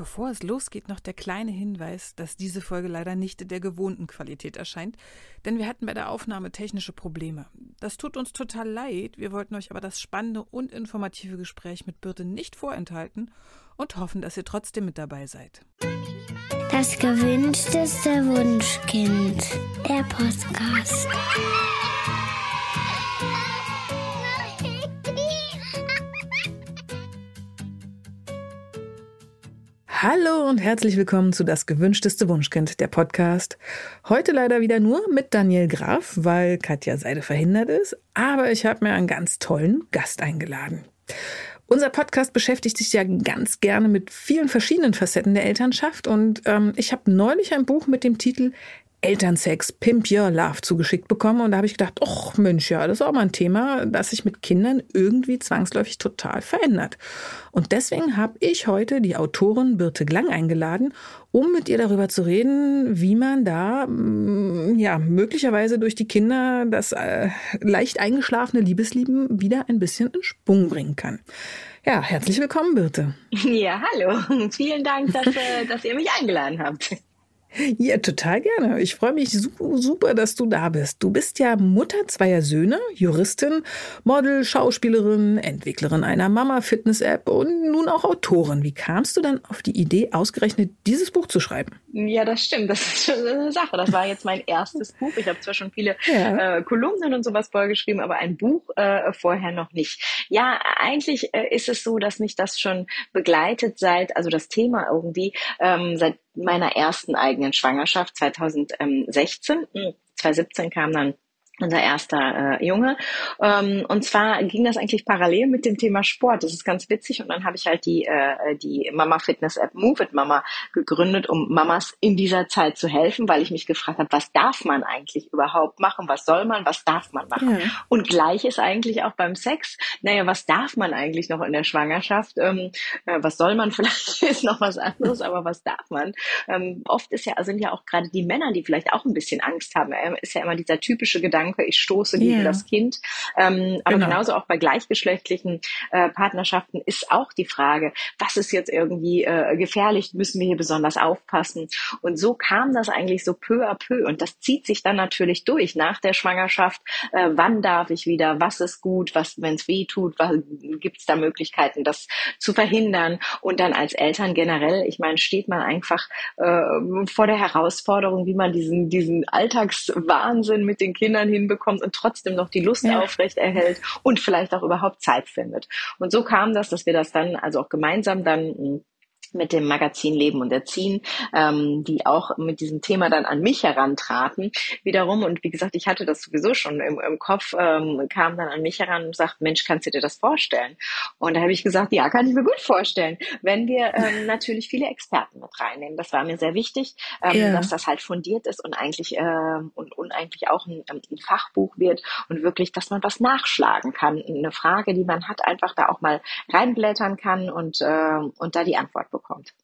Bevor es losgeht, noch der kleine Hinweis, dass diese Folge leider nicht in der gewohnten Qualität erscheint, denn wir hatten bei der Aufnahme technische Probleme. Das tut uns total leid, wir wollten euch aber das spannende und informative Gespräch mit Birte nicht vorenthalten und hoffen, dass ihr trotzdem mit dabei seid. Das gewünschteste Wunschkind, der Podcast. Hallo und herzlich willkommen zu Das gewünschteste Wunschkind, der Podcast. Heute leider wieder nur mit Daniel Graf, weil Katja Seide verhindert ist, aber ich habe mir einen ganz tollen Gast eingeladen. Unser Podcast beschäftigt sich ja ganz gerne mit vielen verschiedenen Facetten der Elternschaft und ähm, ich habe neulich ein Buch mit dem Titel Elternsex, Pimp Your Love zugeschickt bekommen. Und da habe ich gedacht, ach Mensch, ja, das ist auch mal ein Thema, das sich mit Kindern irgendwie zwangsläufig total verändert. Und deswegen habe ich heute die Autorin Birte Glang eingeladen, um mit ihr darüber zu reden, wie man da mm, ja möglicherweise durch die Kinder das äh, leicht eingeschlafene Liebeslieben wieder ein bisschen in Sprung bringen kann. Ja, herzlich willkommen, Birte. Ja, hallo. Vielen Dank, dass, äh, dass ihr mich eingeladen habt. Ja, total gerne. Ich freue mich super, dass du da bist. Du bist ja Mutter zweier Söhne, Juristin, Model, Schauspielerin, Entwicklerin einer Mama-Fitness-App und nun auch Autorin. Wie kamst du dann auf die Idee, ausgerechnet dieses Buch zu schreiben? Ja, das stimmt. Das ist schon eine Sache. Das war jetzt mein erstes Buch. Ich habe zwar schon viele ja. äh, Kolumnen und sowas vorgeschrieben, aber ein Buch äh, vorher noch nicht. Ja, eigentlich äh, ist es so, dass mich das schon begleitet seit, also das Thema irgendwie, ähm, seit meiner ersten eigenen Schwangerschaft 2016. 2017 kam dann unser erster äh, Junge. Ähm, und zwar ging das eigentlich parallel mit dem Thema Sport. Das ist ganz witzig. Und dann habe ich halt die, äh, die Mama Fitness App Move It Mama gegründet, um Mamas in dieser Zeit zu helfen, weil ich mich gefragt habe, was darf man eigentlich überhaupt machen? Was soll man? Was darf man machen? Ja. Und gleich ist eigentlich auch beim Sex, naja, was darf man eigentlich noch in der Schwangerschaft? Ähm, äh, was soll man? Vielleicht ist noch was anderes, aber was darf man? Ähm, oft ist ja, sind ja auch gerade die Männer, die vielleicht auch ein bisschen Angst haben, äh, ist ja immer dieser typische Gedanke, Gedanke, ich stoße gegen yeah. das Kind. Ähm, aber genau. genauso auch bei gleichgeschlechtlichen äh, Partnerschaften ist auch die Frage, was ist jetzt irgendwie äh, gefährlich, müssen wir hier besonders aufpassen. Und so kam das eigentlich so peu à peu. Und das zieht sich dann natürlich durch nach der Schwangerschaft. Äh, wann darf ich wieder? Was ist gut? Was, wenn es weh tut? Gibt es da Möglichkeiten, das zu verhindern? Und dann als Eltern generell, ich meine, steht man einfach äh, vor der Herausforderung, wie man diesen, diesen Alltagswahnsinn mit den Kindern hin hinbekommt und trotzdem noch die Lust ja. aufrecht erhält und vielleicht auch überhaupt Zeit findet. Und so kam das, dass wir das dann also auch gemeinsam dann mit dem Magazin Leben und Erziehen, ähm, die auch mit diesem Thema dann an mich herantraten wiederum. Und wie gesagt, ich hatte das sowieso schon im, im Kopf, ähm, kam dann an mich heran und sagt, Mensch, kannst du dir das vorstellen? Und da habe ich gesagt, ja, kann ich mir gut vorstellen, wenn wir ähm, natürlich viele Experten mit reinnehmen. Das war mir sehr wichtig, ähm, ja. dass das halt fundiert ist und eigentlich äh, und, und eigentlich auch ein, ähm, ein Fachbuch wird und wirklich, dass man was nachschlagen kann. Eine Frage, die man hat, einfach da auch mal reinblättern kann und, äh, und da die Antwort bekommt bekommt.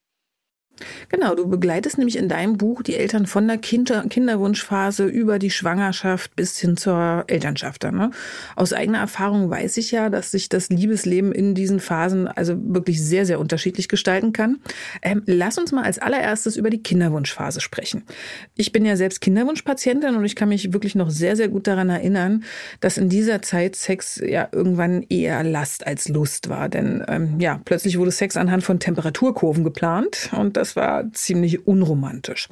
Genau, du begleitest nämlich in deinem Buch die Eltern von der Kinder Kinderwunschphase über die Schwangerschaft bis hin zur Elternschaft. ne? Aus eigener Erfahrung weiß ich ja, dass sich das Liebesleben in diesen Phasen also wirklich sehr, sehr unterschiedlich gestalten kann. Ähm, lass uns mal als allererstes über die Kinderwunschphase sprechen. Ich bin ja selbst Kinderwunschpatientin und ich kann mich wirklich noch sehr, sehr gut daran erinnern, dass in dieser Zeit Sex ja irgendwann eher Last als Lust war. Denn ähm, ja, plötzlich wurde Sex anhand von Temperaturkurven geplant und das das war ziemlich unromantisch.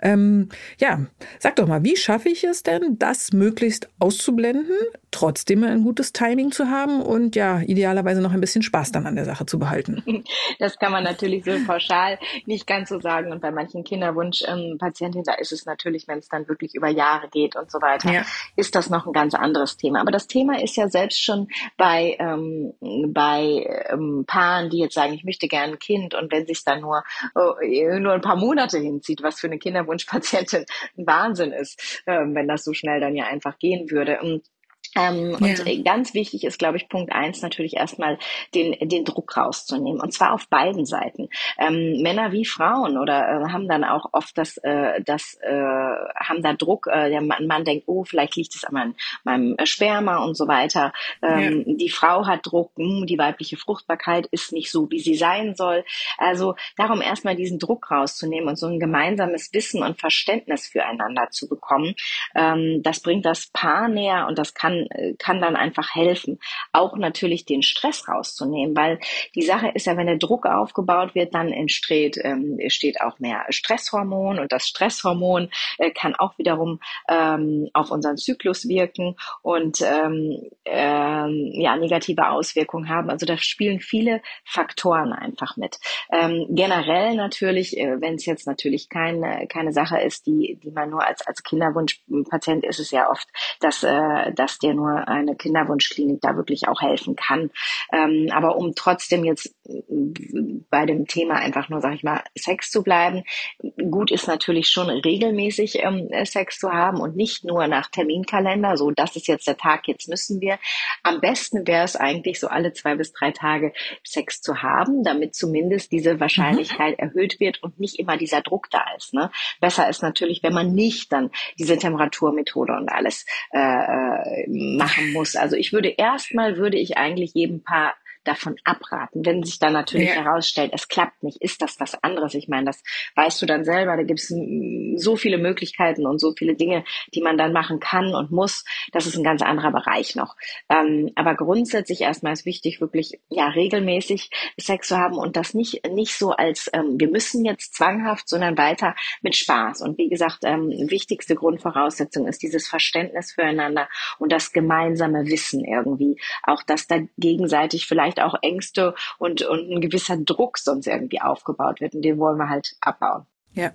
Ähm, ja, sag doch mal, wie schaffe ich es denn, das möglichst auszublenden, trotzdem ein gutes Timing zu haben und ja, idealerweise noch ein bisschen Spaß dann an der Sache zu behalten? Das kann man natürlich so pauschal nicht ganz so sagen. Und bei manchen Kinderwunschpatientinnen, da ist es natürlich, wenn es dann wirklich über Jahre geht und so weiter, ja. ist das noch ein ganz anderes Thema. Aber das Thema ist ja selbst schon bei, ähm, bei ähm, Paaren, die jetzt sagen, ich möchte gerne ein Kind und wenn sich dann nur äh, nur ein paar Monate hinzieht, was für eine Kinderwunschpatientin ein Wahnsinn ist, ähm, wenn das so schnell dann ja einfach gehen würde. Und Ähm, ja. Und ganz wichtig ist, glaube ich, Punkt eins natürlich erstmal den, den Druck rauszunehmen. Und zwar auf beiden Seiten. Ähm, Männer wie Frauen oder äh, haben dann auch oft das, äh, das äh, haben da Druck. Äh, der Mann, Mann denkt, oh, vielleicht liegt es an meinem, meinem Sperma und so weiter. Ähm, ja. Die Frau hat Druck, mh, hm, die weibliche Fruchtbarkeit ist nicht so, wie sie sein soll. Also darum erstmal diesen Druck rauszunehmen und so ein gemeinsames Wissen und Verständnis füreinander zu bekommen. Ähm, das bringt das Paar näher und das kann kann, dann einfach helfen. Auch natürlich den Stress rauszunehmen, weil die Sache ist ja, wenn der Druck aufgebaut wird, dann entsteht, ähm, entsteht auch mehr Stresshormon und das Stresshormon äh, kann auch wiederum ähm, auf unseren Zyklus wirken und ähm, ähm, ja, negative Auswirkungen haben. Also da spielen viele Faktoren einfach mit. Ähm, generell natürlich, äh, wenn es jetzt natürlich keine, keine Sache ist, die, die man nur als, als Kinderwunschpatient ist es ja oft, dass, äh, dass der nur eine Kinderwunschklinik da wirklich auch helfen kann. Ähm, aber um trotzdem jetzt bei dem Thema einfach nur, sag ich mal, Sex zu bleiben, gut ist natürlich schon regelmäßig ähm, Sex zu haben und nicht nur nach Terminkalender, so das ist jetzt der Tag, jetzt müssen wir. Am besten wäre es eigentlich so alle zwei bis drei Tage Sex zu haben, damit zumindest diese Wahrscheinlichkeit mhm. erhöht wird und nicht immer dieser Druck da ist. Ne? Besser ist natürlich, wenn man nicht dann diese Temperaturmethode und alles äh, äh machen muss. Also ich würde erstmal würde ich eigentlich jedem Paar davon abraten. Wenn sich dann natürlich ja. herausstellt, es klappt nicht, ist das was anderes. Ich meine, das weißt du dann selber. Da gibt es so viele Möglichkeiten und so viele Dinge, die man dann machen kann und muss. Das ist ein ganz anderer Bereich noch. Ähm, aber grundsätzlich erstmal ist wichtig, wirklich ja regelmäßig Sex zu haben und das nicht nicht so als ähm, wir müssen jetzt zwanghaft, sondern weiter mit Spaß. Und wie gesagt, ähm, wichtigste Grundvoraussetzung ist dieses Verständnis füreinander und das gemeinsame Wissen irgendwie. Auch dass da gegenseitig vielleicht vielleicht auch Ängste und, und ein gewisser Druck sonst irgendwie aufgebaut wird. Und den wollen wir halt abbauen. Ja.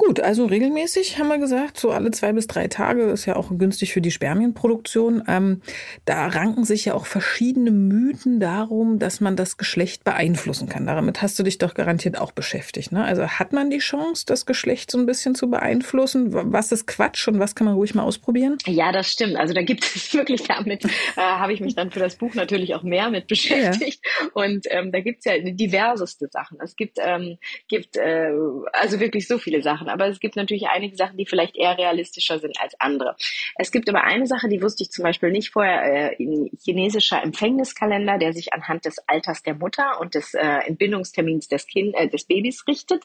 Gut, also regelmäßig haben wir gesagt, so alle zwei bis drei Tage ist ja auch günstig für die Spermienproduktion. Ähm, da ranken sich ja auch verschiedene Mythen darum, dass man das Geschlecht beeinflussen kann. Damit hast du dich doch garantiert auch beschäftigt. Ne? Also hat man die Chance, das Geschlecht so ein bisschen zu beeinflussen? Was ist Quatsch und was kann man ruhig mal ausprobieren? Ja, das stimmt. Also da gibt es wirklich damit, äh, habe ich mich dann für das Buch natürlich auch mehr mit beschäftigt. Ja. Und ähm, da gibt es ja diverseste Sachen. Es gibt, ähm, gibt äh, also wirklich so viele Sachen machen. Aber es gibt natürlich einige Sachen, die vielleicht eher realistischer sind als andere. Es gibt aber eine Sache, die wusste ich zum Beispiel nicht vorher, äh, chinesischer Empfängniskalender, der sich anhand des Alters der Mutter und des äh, Entbindungstermins des, kind, äh, des Babys richtet.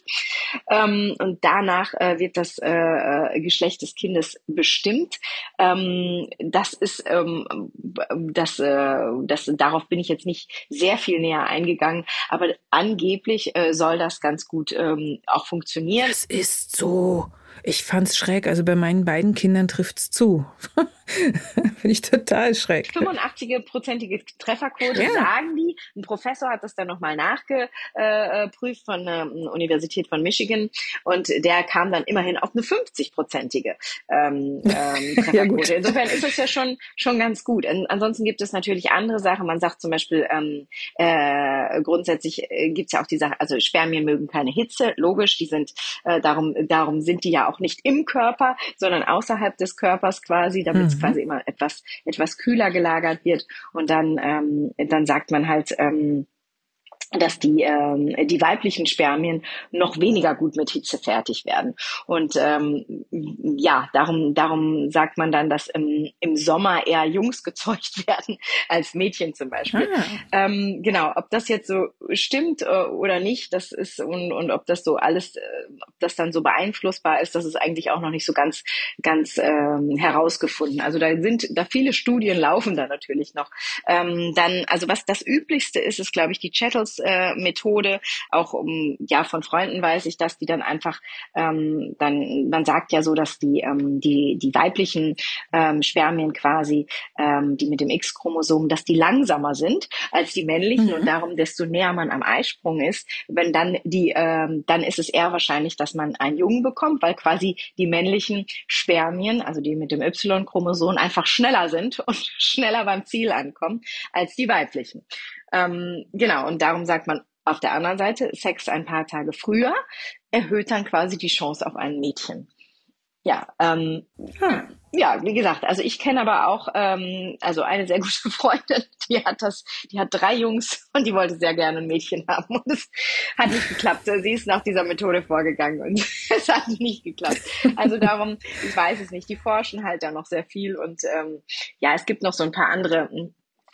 Ähm, und danach äh, wird das äh, äh Geschlecht des Kindes bestimmt. Ähm, das ist, ähm, das, äh, das, darauf bin ich jetzt nicht sehr viel näher eingegangen, aber angeblich äh, soll das ganz gut ähm, auch funktionieren. Das ist so. Ich fand's schräg. Also bei meinen beiden Kindern trifft's zu. Finde ich total schräg. 85-prozentige Trefferquote, ja. sagen die. Ein Professor hat das dann nochmal nachgeprüft von der Universität von Michigan und der kam dann immerhin auf eine 50-prozentige ähm, ähm, Trefferquote. ja, Insofern ist es ja schon, schon ganz gut. ansonsten gibt es natürlich andere Sachen. Man sagt zum Beispiel, ähm, äh, grundsätzlich äh, gibt es ja auch die Sache, also Spermien mögen keine Hitze, logisch, die sind, äh, darum, darum sind die ja auch nicht im Körper, sondern außerhalb des Körpers quasi, damit es mhm. quasi immer etwas, etwas kühler gelagert wird. Und dann, ähm, dann sagt man halt, ähm, dass die, ähm, die weiblichen Spermien noch weniger gut mit Hitze fertig werden. Und ähm, ja, darum, darum sagt man dann, dass im, im Sommer eher Jungs gezeugt werden als Mädchen zum Beispiel. Ah. Ähm, genau, ob das jetzt so stimmt äh, oder nicht, das ist und, und ob das so alles, äh, ob das dann so beeinflussbar ist, das ist eigentlich auch noch nicht so ganz, ganz ähm, herausgefunden. Also da sind, da viele Studien laufen da natürlich noch. Ähm, dann, also was das Üblichste ist, ist glaube ich die Chattels äh, Methode. Auch um, ja, von Freunden weiß ich, dass die dann einfach, ähm, dann, man sagt ja so, dass die, ähm, die, die weiblichen ähm, Spermien quasi, ähm, die mit dem X-Chromosom, dass die langsamer sind als die männlichen mhm. und darum, desto näher man am Eisprung ist, wenn dann die, ähm, dann ist es eher wahrscheinlich, dass man einen Jungen bekommt, weil quasi die männlichen Spermien, also die mit dem Y-Chromosom, einfach schneller sind und schneller beim Ziel ankommen als die weiblichen. Ähm, genau, und darum sagt man auf der anderen Seite, Sex ein paar Tage früher erhöht dann quasi die Chance auf ein Mädchen. Ja, ähm, hm. ja, wie gesagt, also ich kenne aber auch ähm, also eine sehr gute Freundin, die hat das, die hat drei Jungs und die wollte sehr gerne ein Mädchen haben und es hat nicht geklappt. Sie ist nach dieser Methode vorgegangen und es hat nicht geklappt. Also darum, ich weiß es nicht. Die forschen halt da noch sehr viel und ähm, ja, es gibt noch so ein paar andere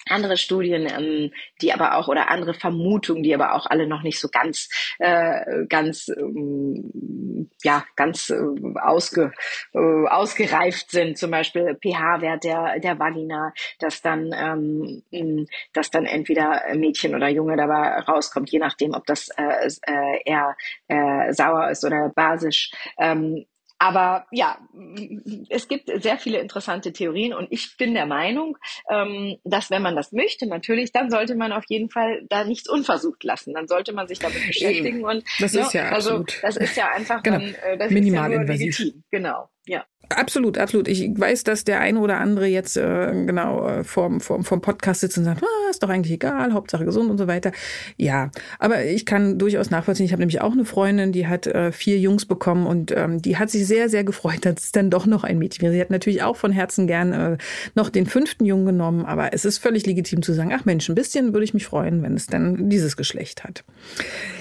andere Studien, ähm, die aber auch oder andere Vermutungen, die aber auch alle noch nicht so ganz, äh, ganz, ähm, ja, ganz äh, ausge, äh, ausgereift sind. Zum Beispiel pH-Wert der der Vagina, dass dann, ähm, dass dann entweder Mädchen oder Junge dabei rauskommt, je nachdem, ob das äh, äh, eher äh, sauer ist oder basisch. Ähm, aber ja, es gibt sehr viele interessante Theorien und ich bin der Meinung, ähm, dass wenn man das möchte, natürlich, dann sollte man auf jeden Fall da nichts unversucht lassen. Dann sollte man sich damit beschäftigen und das ist ja, also absolut. das ist ja einfach genau. dann, äh, das minimal ist ja invasiv. Legitim. Genau, ja. Absolut, absolut. Ich weiß, dass der eine oder andere jetzt äh, genau äh, vorm, vorm, vorm Podcast sitzt und sagt, ah, ist doch eigentlich egal, Hauptsache gesund und so weiter. Ja, aber ich kann durchaus nachvollziehen. Ich habe nämlich auch eine Freundin, die hat äh, vier Jungs bekommen und ähm, die hat sich sehr, sehr gefreut, dass es dann doch noch ein Mädchen wäre. Sie hat natürlich auch von Herzen gern äh, noch den fünften Jungen genommen, aber es ist völlig legitim zu sagen, ach Mensch, ein bisschen würde ich mich freuen, wenn es dann dieses Geschlecht hat.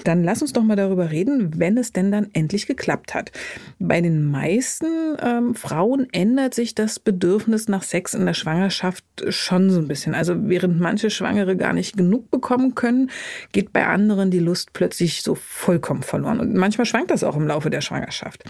Dann lass uns doch mal darüber reden, wenn es denn dann endlich geklappt hat. Bei den meisten ähm, Frauen ändert sich das Bedürfnis nach Sex in der Schwangerschaft schon so ein bisschen. Also während manche Schwangere gar nicht genug bekommen können, geht bei anderen die Lust plötzlich so vollkommen verloren. Und manchmal schwankt das auch im Laufe der Schwangerschaft.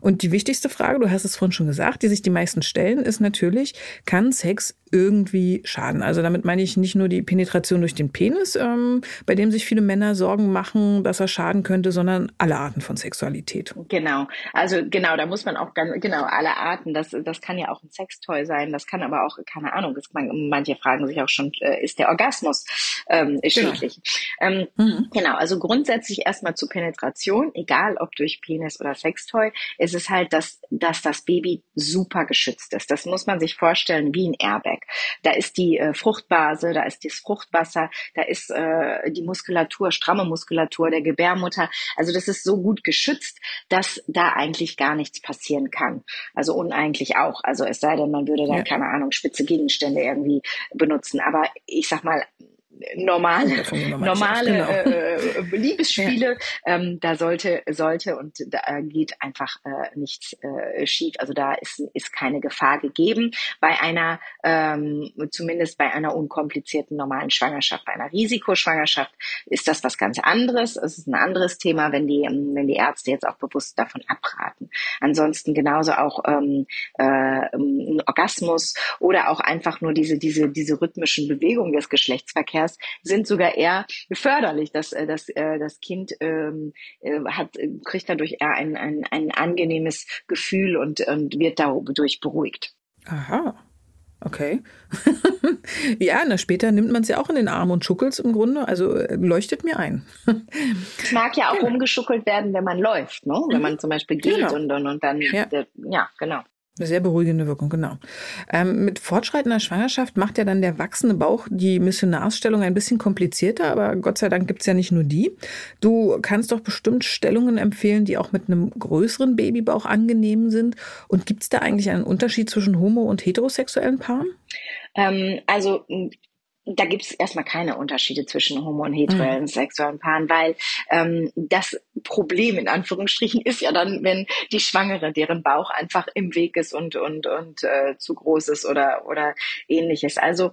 Und die wichtigste Frage, du hast es vorhin schon gesagt, die sich die meisten stellen, ist natürlich, kann Sex irgendwie schaden? Also damit meine ich nicht nur die Penetration durch den Penis, ähm, bei dem sich viele Männer Sorgen machen, dass er schaden könnte, sondern alle Arten von Sexualität. Genau. Also genau, da muss man auch ganz, genau, alle Arten. Das, das kann ja auch ein Sextoy sein. Das kann aber auch, keine Ahnung, das, manche fragen sich auch schon, äh, ist der Orgasmus ähm, genau. schädlich? Genau. Ähm, mhm. genau. Also grundsätzlich erstmal zur Penetration, egal ob durch Penis oder Sextoy, ist es halt, dass, dass das Baby super geschützt ist. Das muss man sich vorstellen wie ein Airbag. Da ist die äh, Fruchtbase, da ist das Fruchtwasser, da ist äh, die Muskulatur, stramme Muskulatur der Gebärmutter. Also das ist so gut geschützt, dass da eigentlich gar nichts passieren kann. Also uneigentlich auch. Also es sei denn, man würde da, ja. keine Ahnung, spitze Gegenstände irgendwie benutzen. Aber ich sag mal, normale, normale genau. äh, Liebesspiele. Ja. Ähm, da sollte, sollte und da geht einfach äh, nichts äh, schief. Also da ist, ist keine Gefahr gegeben bei einer, ähm, zumindest bei einer unkomplizierten normalen Schwangerschaft. Bei einer Risikoschwangerschaft ist das was ganz anderes. Es ist ein anderes Thema, wenn die, wenn die Ärzte jetzt auch bewusst davon abraten. Ansonsten genauso auch ähm, äh, ein Orgasmus oder auch einfach nur diese, diese, diese rhythmischen Bewegungen des Geschlechtsverkehrs Alters sind sogar eher förderlich. Das, äh, das, äh, das Kind ähm, äh, hat, kriegt dadurch eher ein, ein, ein angenehmes Gefühl und, und wird dadurch beruhigt. Aha. Okay. ja, na, später nimmt man es ja auch in den Arm und schuckelt es im Grunde. Also leuchtet mir ein. es mag ja auch genau. rumgeschuckelt werden, wenn man läuft, ne? wenn mhm. man zum Beispiel geht genau. und, und, und dann, ja. ja, genau. Eine sehr beruhigende Wirkung, genau. Ähm, mit fortschreitender Schwangerschaft macht ja dann der wachsende Bauch die Missionarsstellung ein bisschen komplizierter, aber Gott sei Dank gibt's ja nicht nur die. Du kannst doch bestimmt Stellungen empfehlen, die auch mit einem größeren Babybauch angenehm sind. Und gibt's da eigentlich einen Unterschied zwischen homo- und heterosexuellen Paaren? Ähm, also da gibt es erstmal keine Unterschiede zwischen homo- und heterosexuellen mhm. Paaren, weil ähm, das Problem in Anführungsstrichen ist ja dann, wenn die Schwangere, deren Bauch einfach im Weg ist und und und äh, zu groß ist oder oder ähnliches. Also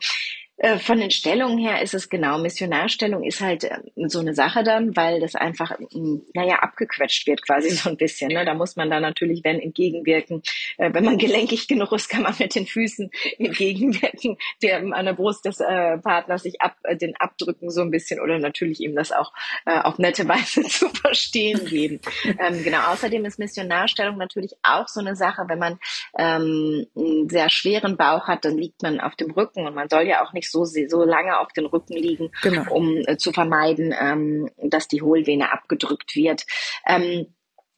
von den Stellungen her ist es genau, Missionarstellung ist halt äh, so eine Sache dann, weil das einfach, mm, naja, abgequetscht wird quasi so ein bisschen. Ne? Da muss man dann natürlich, wenn entgegenwirken, äh, wenn man gelenkig genug ist, kann man mit den Füßen entgegenwirken, der an der Brust des äh, Partners sich ab, äh, den abdrücken so ein bisschen oder natürlich ihm das auch äh, auf nette Weise zu verstehen geben. ähm, genau, außerdem ist Missionarstellung natürlich auch so eine Sache, wenn man ähm, einen sehr schweren Bauch hat, dann liegt man auf dem Rücken und man soll ja auch nicht nicht so, so lange auf den Rücken liegen, genau. um äh, zu vermeiden, ähm, dass die Hohlvene abgedrückt wird. Ähm,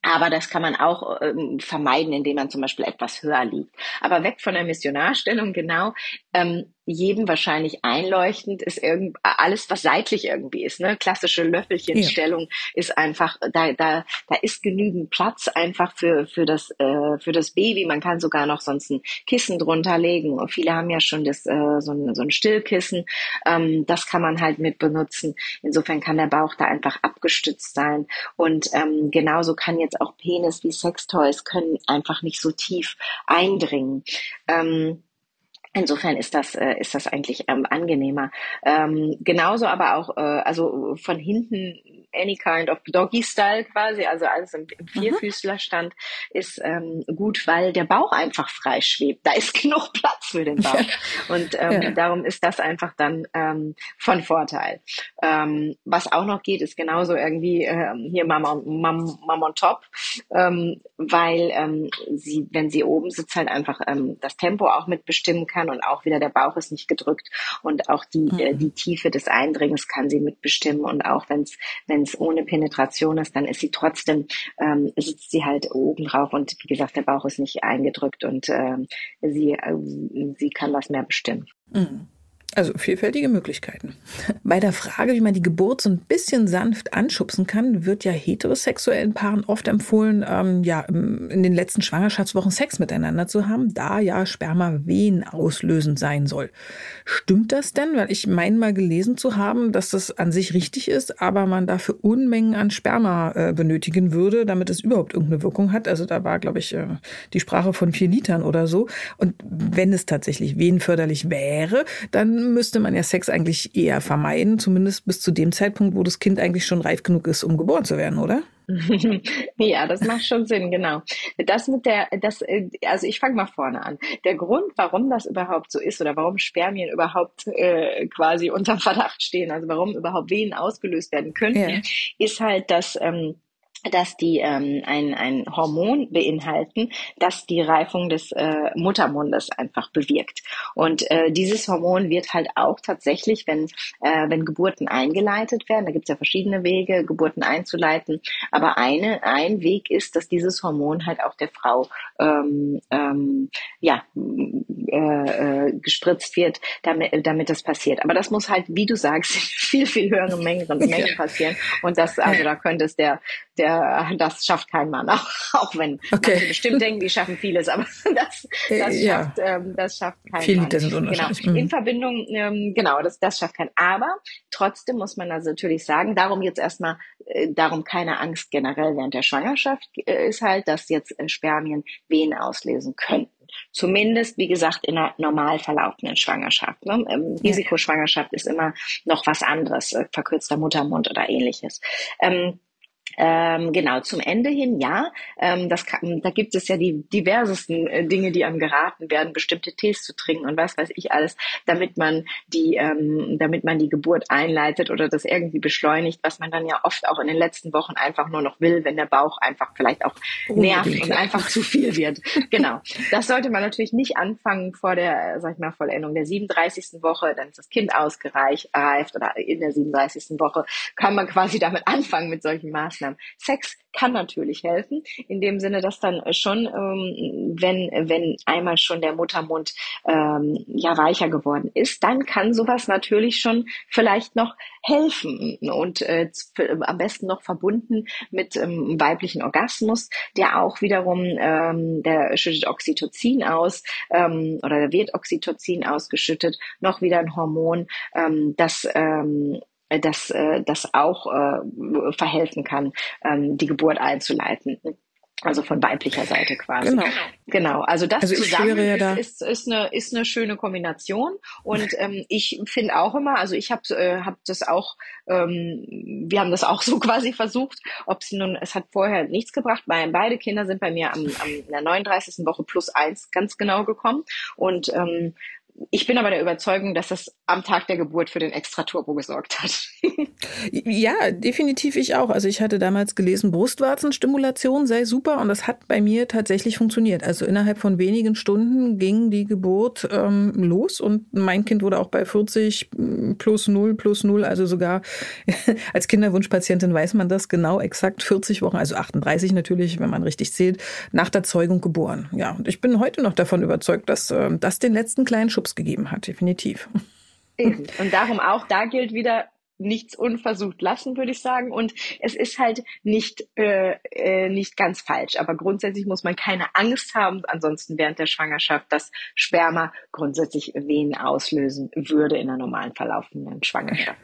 aber das kann man auch ähm, vermeiden, indem man zum Beispiel etwas höher liegt. Aber weg von der Missionarstellung, genau. Ähm, jedem wahrscheinlich einleuchtend ist irgend alles, was seitlich irgendwie ist. Ne? Klassische Löffelchenstellung ja. ist einfach, da, da, da ist genügend Platz einfach für, für, das, äh, für das Baby. Man kann sogar noch sonst ein Kissen drunter legen. Und viele haben ja schon das, äh, so, ein, so ein Stillkissen. Ähm, das kann man halt mit benutzen. Insofern kann der Bauch da einfach abgestützt sein. Und ähm, genauso kann jetzt auch Penis wie Sextoys können einfach nicht so tief eindringen. Ähm, Insofern ist das, äh, ist das eigentlich ähm, angenehmer. Ähm, genauso aber auch, äh, also von hinten any kind of doggy style quasi, also alles im, im mhm. Vierfüßlerstand ist ähm, gut, weil der Bauch einfach frei schwebt. Da ist genug Platz für den Bauch. Und ähm, ja. darum ist das einfach dann ähm, von Vorteil. Ähm, was auch noch geht, ist genauso irgendwie ähm, hier Mama, Mama, Mama on top, ähm, weil ähm, sie, wenn sie oben sitzt, halt einfach ähm, das Tempo auch mitbestimmen kann und auch wieder der Bauch ist nicht gedrückt und auch die, mhm. äh, die Tiefe des Eindringens kann sie mitbestimmen und auch wenn es wenn es ohne Penetration ist, dann ist sie trotzdem, ähm, sitzt sie halt oben drauf und wie gesagt, der Bauch ist nicht eingedrückt und ähm, sie, äh, sie kann das mehr bestimmen. Mhm. Also vielfältige Möglichkeiten. Bei der Frage, wie man die Geburt so ein bisschen sanft anschubsen kann, wird ja heterosexuellen Paaren oft empfohlen, ähm, ja, in den letzten Schwangerschaftswochen Sex miteinander zu haben, da ja Sperma Wehen auslösend sein soll. Stimmt das denn? Weil ich meine mal gelesen zu haben, dass das an sich richtig ist, aber man dafür Unmengen an Sperma äh, benötigen würde, damit es überhaupt irgendeine Wirkung hat. Also da war, glaube ich, äh, die Sprache von vier Litern oder so. Und wenn es tatsächlich wehenförderlich wäre, dann müsste man ja Sex eigentlich eher vermeiden, zumindest bis zu dem Zeitpunkt, wo das Kind eigentlich schon reif genug ist, um geboren zu werden, oder? ja, das macht schon Sinn, genau. Das mit der, das, äh, also ich fange mal vorne an. Der Grund, warum das überhaupt so ist oder warum Spermien überhaupt äh, quasi unter Verdacht stehen, also warum überhaupt Wehen ausgelöst werden können, ja. ist halt, dass ähm, dass die ähm, ein, ein Hormon beinhalten, das die Reifung des äh, Muttermundes einfach bewirkt. Und äh, dieses Hormon wird halt auch tatsächlich, wenn, äh, wenn Geburten eingeleitet werden, da gibt es ja verschiedene Wege, Geburten einzuleiten, aber eine, ein Weg ist, dass dieses Hormon halt auch der Frau ähm, ähm, ja, äh, äh, gespritzt wird, damit, damit das passiert. Aber das muss halt, wie du sagst, viel, viel höhere Mengen, Mengen passieren. Und das, also da könnte es der, der, das schafft kein Mann, auch, auch wenn okay. bestimmt denken, die schaffen vieles, aber das, das, äh, ja. schafft, ähm, das schafft kein Viele Mann. Sind unterschiedlich. Genau. In Verbindung, ähm, genau, das, das schafft kein. Aber trotzdem muss man also natürlich sagen, darum jetzt erstmal, äh, darum keine Angst generell während der Schwangerschaft äh, ist halt, dass jetzt äh, Spermien Wehen auslösen könnten. Zumindest, wie gesagt, in einer normal verlaufenden Schwangerschaft. Ne? Ähm, Risikoschwangerschaft ist immer noch was anderes, äh, verkürzter Muttermund oder ähnliches. Ähm, ähm, genau, zum Ende hin, ja, ähm, das kann, da gibt es ja die diversesten äh, Dinge, die einem geraten werden, bestimmte Tees zu trinken und was weiß ich alles, damit man die, ähm, damit man die Geburt einleitet oder das irgendwie beschleunigt, was man dann ja oft auch in den letzten Wochen einfach nur noch will, wenn der Bauch einfach vielleicht auch nervt und einfach zu viel wird. Genau. Das sollte man natürlich nicht anfangen vor der, sag ich mal, Vollendung der 37. Woche, dann ist das Kind ausgereift oder in der 37. Woche kann man quasi damit anfangen mit solchen Maßnahmen. Maßnahmen. Sex kann natürlich helfen, in dem Sinne, dass dann schon, ähm, wenn, wenn einmal schon der Muttermund ähm, ja weicher geworden ist, dann kann sowas natürlich schon vielleicht noch helfen und äh, am besten noch verbunden mit ähm, weiblichen Orgasmus, der auch wiederum, ähm, der schüttet Oxytocin aus ähm, oder da wird Oxytocin ausgeschüttet, noch wieder ein Hormon, ähm, das ähm, äh, das, äh, das auch äh, verhelfen kann, ähm, die Geburt einzuleiten. Also von weiblicher Seite quasi. Genau. Genau. Also das also zusammen ja da ist, ist, eine, ist eine schöne Kombination. Und ähm, ich finde auch immer, also ich habe äh, hab das auch, ähm, wir haben das auch so quasi versucht, ob sie nun, es hat vorher nichts gebracht. Weil beide Kinder sind bei mir am, am der 39. Woche plus eins ganz genau gekommen. Und ähm, ich bin aber der Überzeugung, dass das am Tag der Geburt für den Extra-Turbo gesorgt hat. ja, definitiv ich auch. Also ich hatte damals gelesen, Brustwarzenstimulation sei super und das hat bei mir tatsächlich funktioniert. Also innerhalb von wenigen Stunden ging die Geburt ähm, los und mein Kind wurde auch bei 40 plus 0 plus 0, also sogar als Kinderwunschpatientin weiß man das genau exakt 40 Wochen, also 38 natürlich, wenn man richtig zählt, nach der Zeugung geboren. Ja, und ich bin heute noch davon überzeugt, dass äh, das den letzten kleinen Schub Schubs gegeben hat, definitiv. Eben. Und darum auch, da gilt wieder, nichts unversucht lassen, würde ich sagen. Und es ist halt nicht, äh, äh, nicht ganz falsch. Aber grundsätzlich muss man keine Angst haben, ansonsten während der Schwangerschaft, dass Sperma grundsätzlich Wehen auslösen würde in einer normalen verlaufenden Schwangerschaft.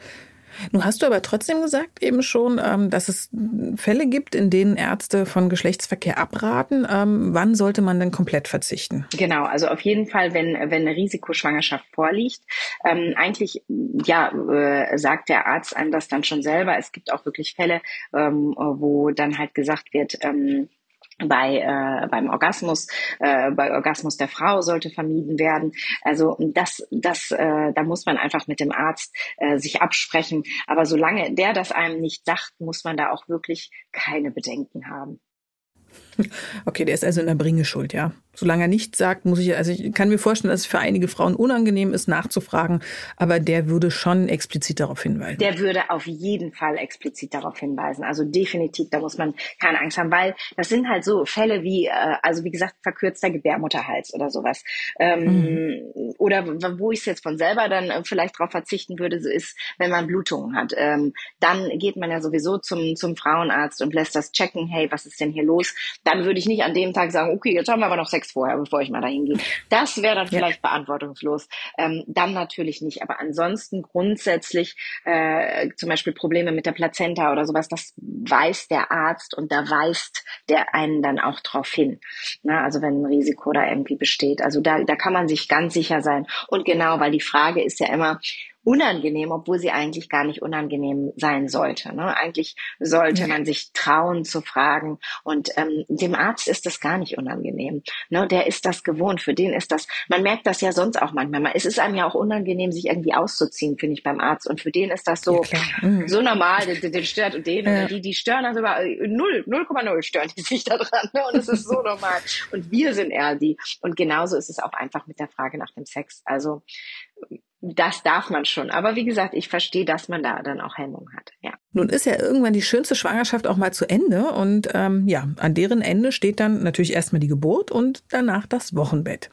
Nun hast du aber trotzdem gesagt eben schon, ähm, dass es Fälle gibt, in denen Ärzte von Geschlechtsverkehr abraten. Ähm, wann sollte man denn komplett verzichten? Genau, also auf jeden Fall, wenn, wenn eine Risikoschwangerschaft vorliegt. Ähm, eigentlich, ja, äh, sagt der Arzt einem das dann schon selber. Es gibt auch wirklich Fälle, wo dann halt gesagt wird, bei äh, beim Orgasmus äh, bei Orgasmus der Frau sollte vermieden werden. Also das das äh, da muss man einfach mit dem Arzt äh, sich absprechen. Aber solange der das einem nicht sagt muss man da auch wirklich keine Bedenken haben Okay, der ist also in der Bringeschuld, ja. Solange er nichts sagt, muss ich, also ich kann mir vorstellen, dass es für einige Frauen unangenehm ist, nachzufragen, aber der würde schon explizit darauf hinweisen. Der würde auf jeden Fall explizit darauf hinweisen. Also definitiv, da muss man keine Angst haben, weil das sind halt so Fälle wie, äh, also wie gesagt, verkürzter Gebärmutterhals oder sowas. Ähm, mhm. Oder wo ich es jetzt von selber dann äh, vielleicht darauf verzichten würde, so ist, wenn man Blutungen hat. Ähm, dann geht man ja sowieso zum, zum Frauenarzt und lässt das checken, hey, was ist denn hier los? Dann würde ich nicht an dem Tag sagen, okay, jetzt haben wir aber noch sechs Sex vorher, bevor ich mal dahin gehe. Das wäre dann vielleicht ja. verantwortungslos. Ähm, dann natürlich nicht. Aber ansonsten grundsätzlich äh, zum Beispiel Probleme mit der Plazenta oder sowas, das weiß der Arzt und da weist der einen dann auch drauf hin. Na, also wenn ein Risiko da irgendwie besteht. Also da, da kann man sich ganz sicher sein. Und genau, weil die Frage ist ja immer, unangenehm, obwohl sie eigentlich gar nicht unangenehm sein sollte. Ne? Eigentlich sollte man sich trauen zu fragen. Und ähm, dem Arzt ist das gar nicht unangenehm. Ne? Der ist das gewohnt. Für den ist das, man merkt das ja sonst auch manchmal. Es ist einem ja auch unangenehm, sich irgendwie auszuziehen, finde ich, beim Arzt. Und für den ist das so, ja, mhm. so normal. Den, den stört und den, ja. die, die stören also über äh, null, 0,0 stören die sich da dran. Ne? Und es ist so normal. Und wir sind eher die. Und genauso ist es auch einfach mit der Frage nach dem Sex. Also das darf man schon. Aber wie gesagt, ich verstehe, dass man da dann auch Hemmung hat. Ja. Nun ist ja irgendwann die schönste Schwangerschaft auch mal zu Ende. Und ähm, ja, an deren Ende steht dann natürlich erstmal die Geburt und danach das Wochenbett.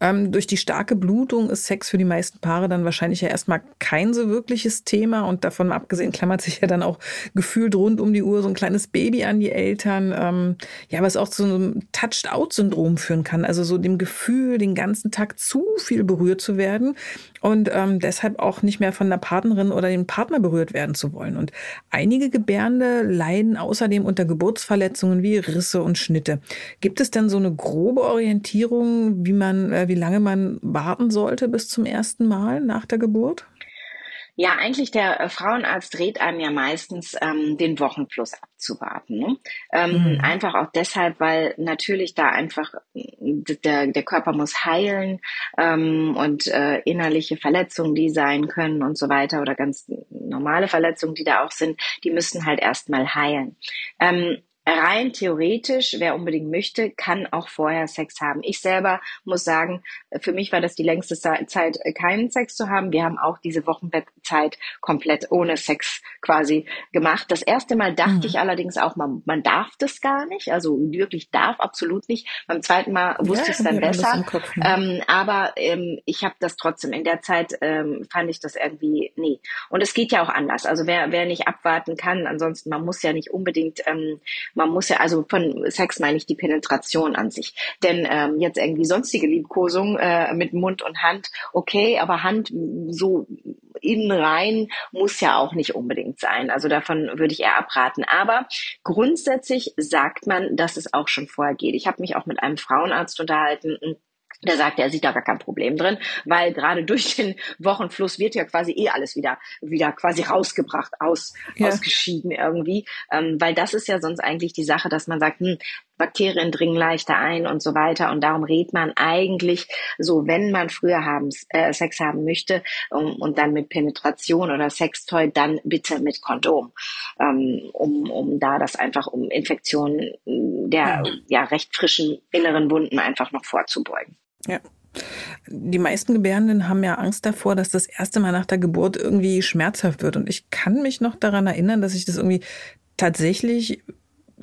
Ähm, durch die starke Blutung ist Sex für die meisten Paare dann wahrscheinlich ja erstmal kein so wirkliches Thema. Und davon abgesehen klammert sich ja dann auch gefühlt rund um die Uhr so ein kleines Baby an die Eltern. Ähm, ja, was auch zu einem Touched-out-Syndrom führen kann. Also so dem Gefühl, den ganzen Tag zu viel berührt zu werden. Und ähm, deshalb auch nicht mehr von der Partnerin oder dem Partner berührt werden zu wollen. Und einige Gebärende leiden außerdem unter Geburtsverletzungen wie Risse und Schnitte. Gibt es denn so eine grobe Orientierung, wie man, äh, wie lange man warten sollte bis zum ersten Mal nach der Geburt? Ja, eigentlich der äh, Frauenarzt rät einem ja meistens, ähm, den Wochenfluss abzuwarten. Ne? Ähm, mhm. Einfach auch deshalb, weil natürlich da einfach der, der Körper muss heilen ähm, und äh, innerliche Verletzungen, die sein können und so weiter oder ganz normale Verletzungen, die da auch sind, die müssen halt erstmal heilen. Ähm, rein theoretisch, wer unbedingt möchte, kann auch vorher Sex haben. Ich selber muss sagen, für mich war das die längste Zeit, keinen Sex zu haben. Wir haben auch diese Wochenbettzeit komplett ohne Sex quasi gemacht. Das erste Mal dachte mhm. ich allerdings auch, man, man darf das gar nicht. Also wirklich darf absolut nicht. Beim zweiten Mal wusste ja, ich es dann besser. Ähm, aber ähm, ich habe das trotzdem. In der Zeit ähm, fand ich das irgendwie, nee. Und es geht ja auch anders. Also wer, wer nicht abwarten kann, ansonsten, man muss ja nicht unbedingt ähm, man muss ja, also von Sex meine ich die Penetration an sich. Denn ähm, jetzt irgendwie sonstige Liebkosung äh, mit Mund und Hand, okay, aber Hand so innen rein muss ja auch nicht unbedingt sein. Also davon würde ich eher abraten. Aber grundsätzlich sagt man, dass es auch schon vorher geht. Ich habe mich auch mit einem Frauenarzt unterhalten der sagt, er sieht da gar kein Problem drin, weil gerade durch den Wochenfluss wird ja quasi eh alles wieder, wieder quasi rausgebracht, aus, ja. ausgeschieden irgendwie. Ähm, weil das ist ja sonst eigentlich die Sache, dass man sagt, hm, Bakterien dringen leichter ein und so weiter. Und darum rät man eigentlich so, wenn man früher haben, äh, Sex haben möchte um, und dann mit Penetration oder Sextoy, dann bitte mit Kondom, ähm, um, um da das einfach um Infektionen der ja recht frischen inneren Wunden einfach noch vorzubeugen. Ja. Die meisten Gebärenden haben ja Angst davor, dass das erste Mal nach der Geburt irgendwie schmerzhaft wird. Und ich kann mich noch daran erinnern, dass ich das irgendwie tatsächlich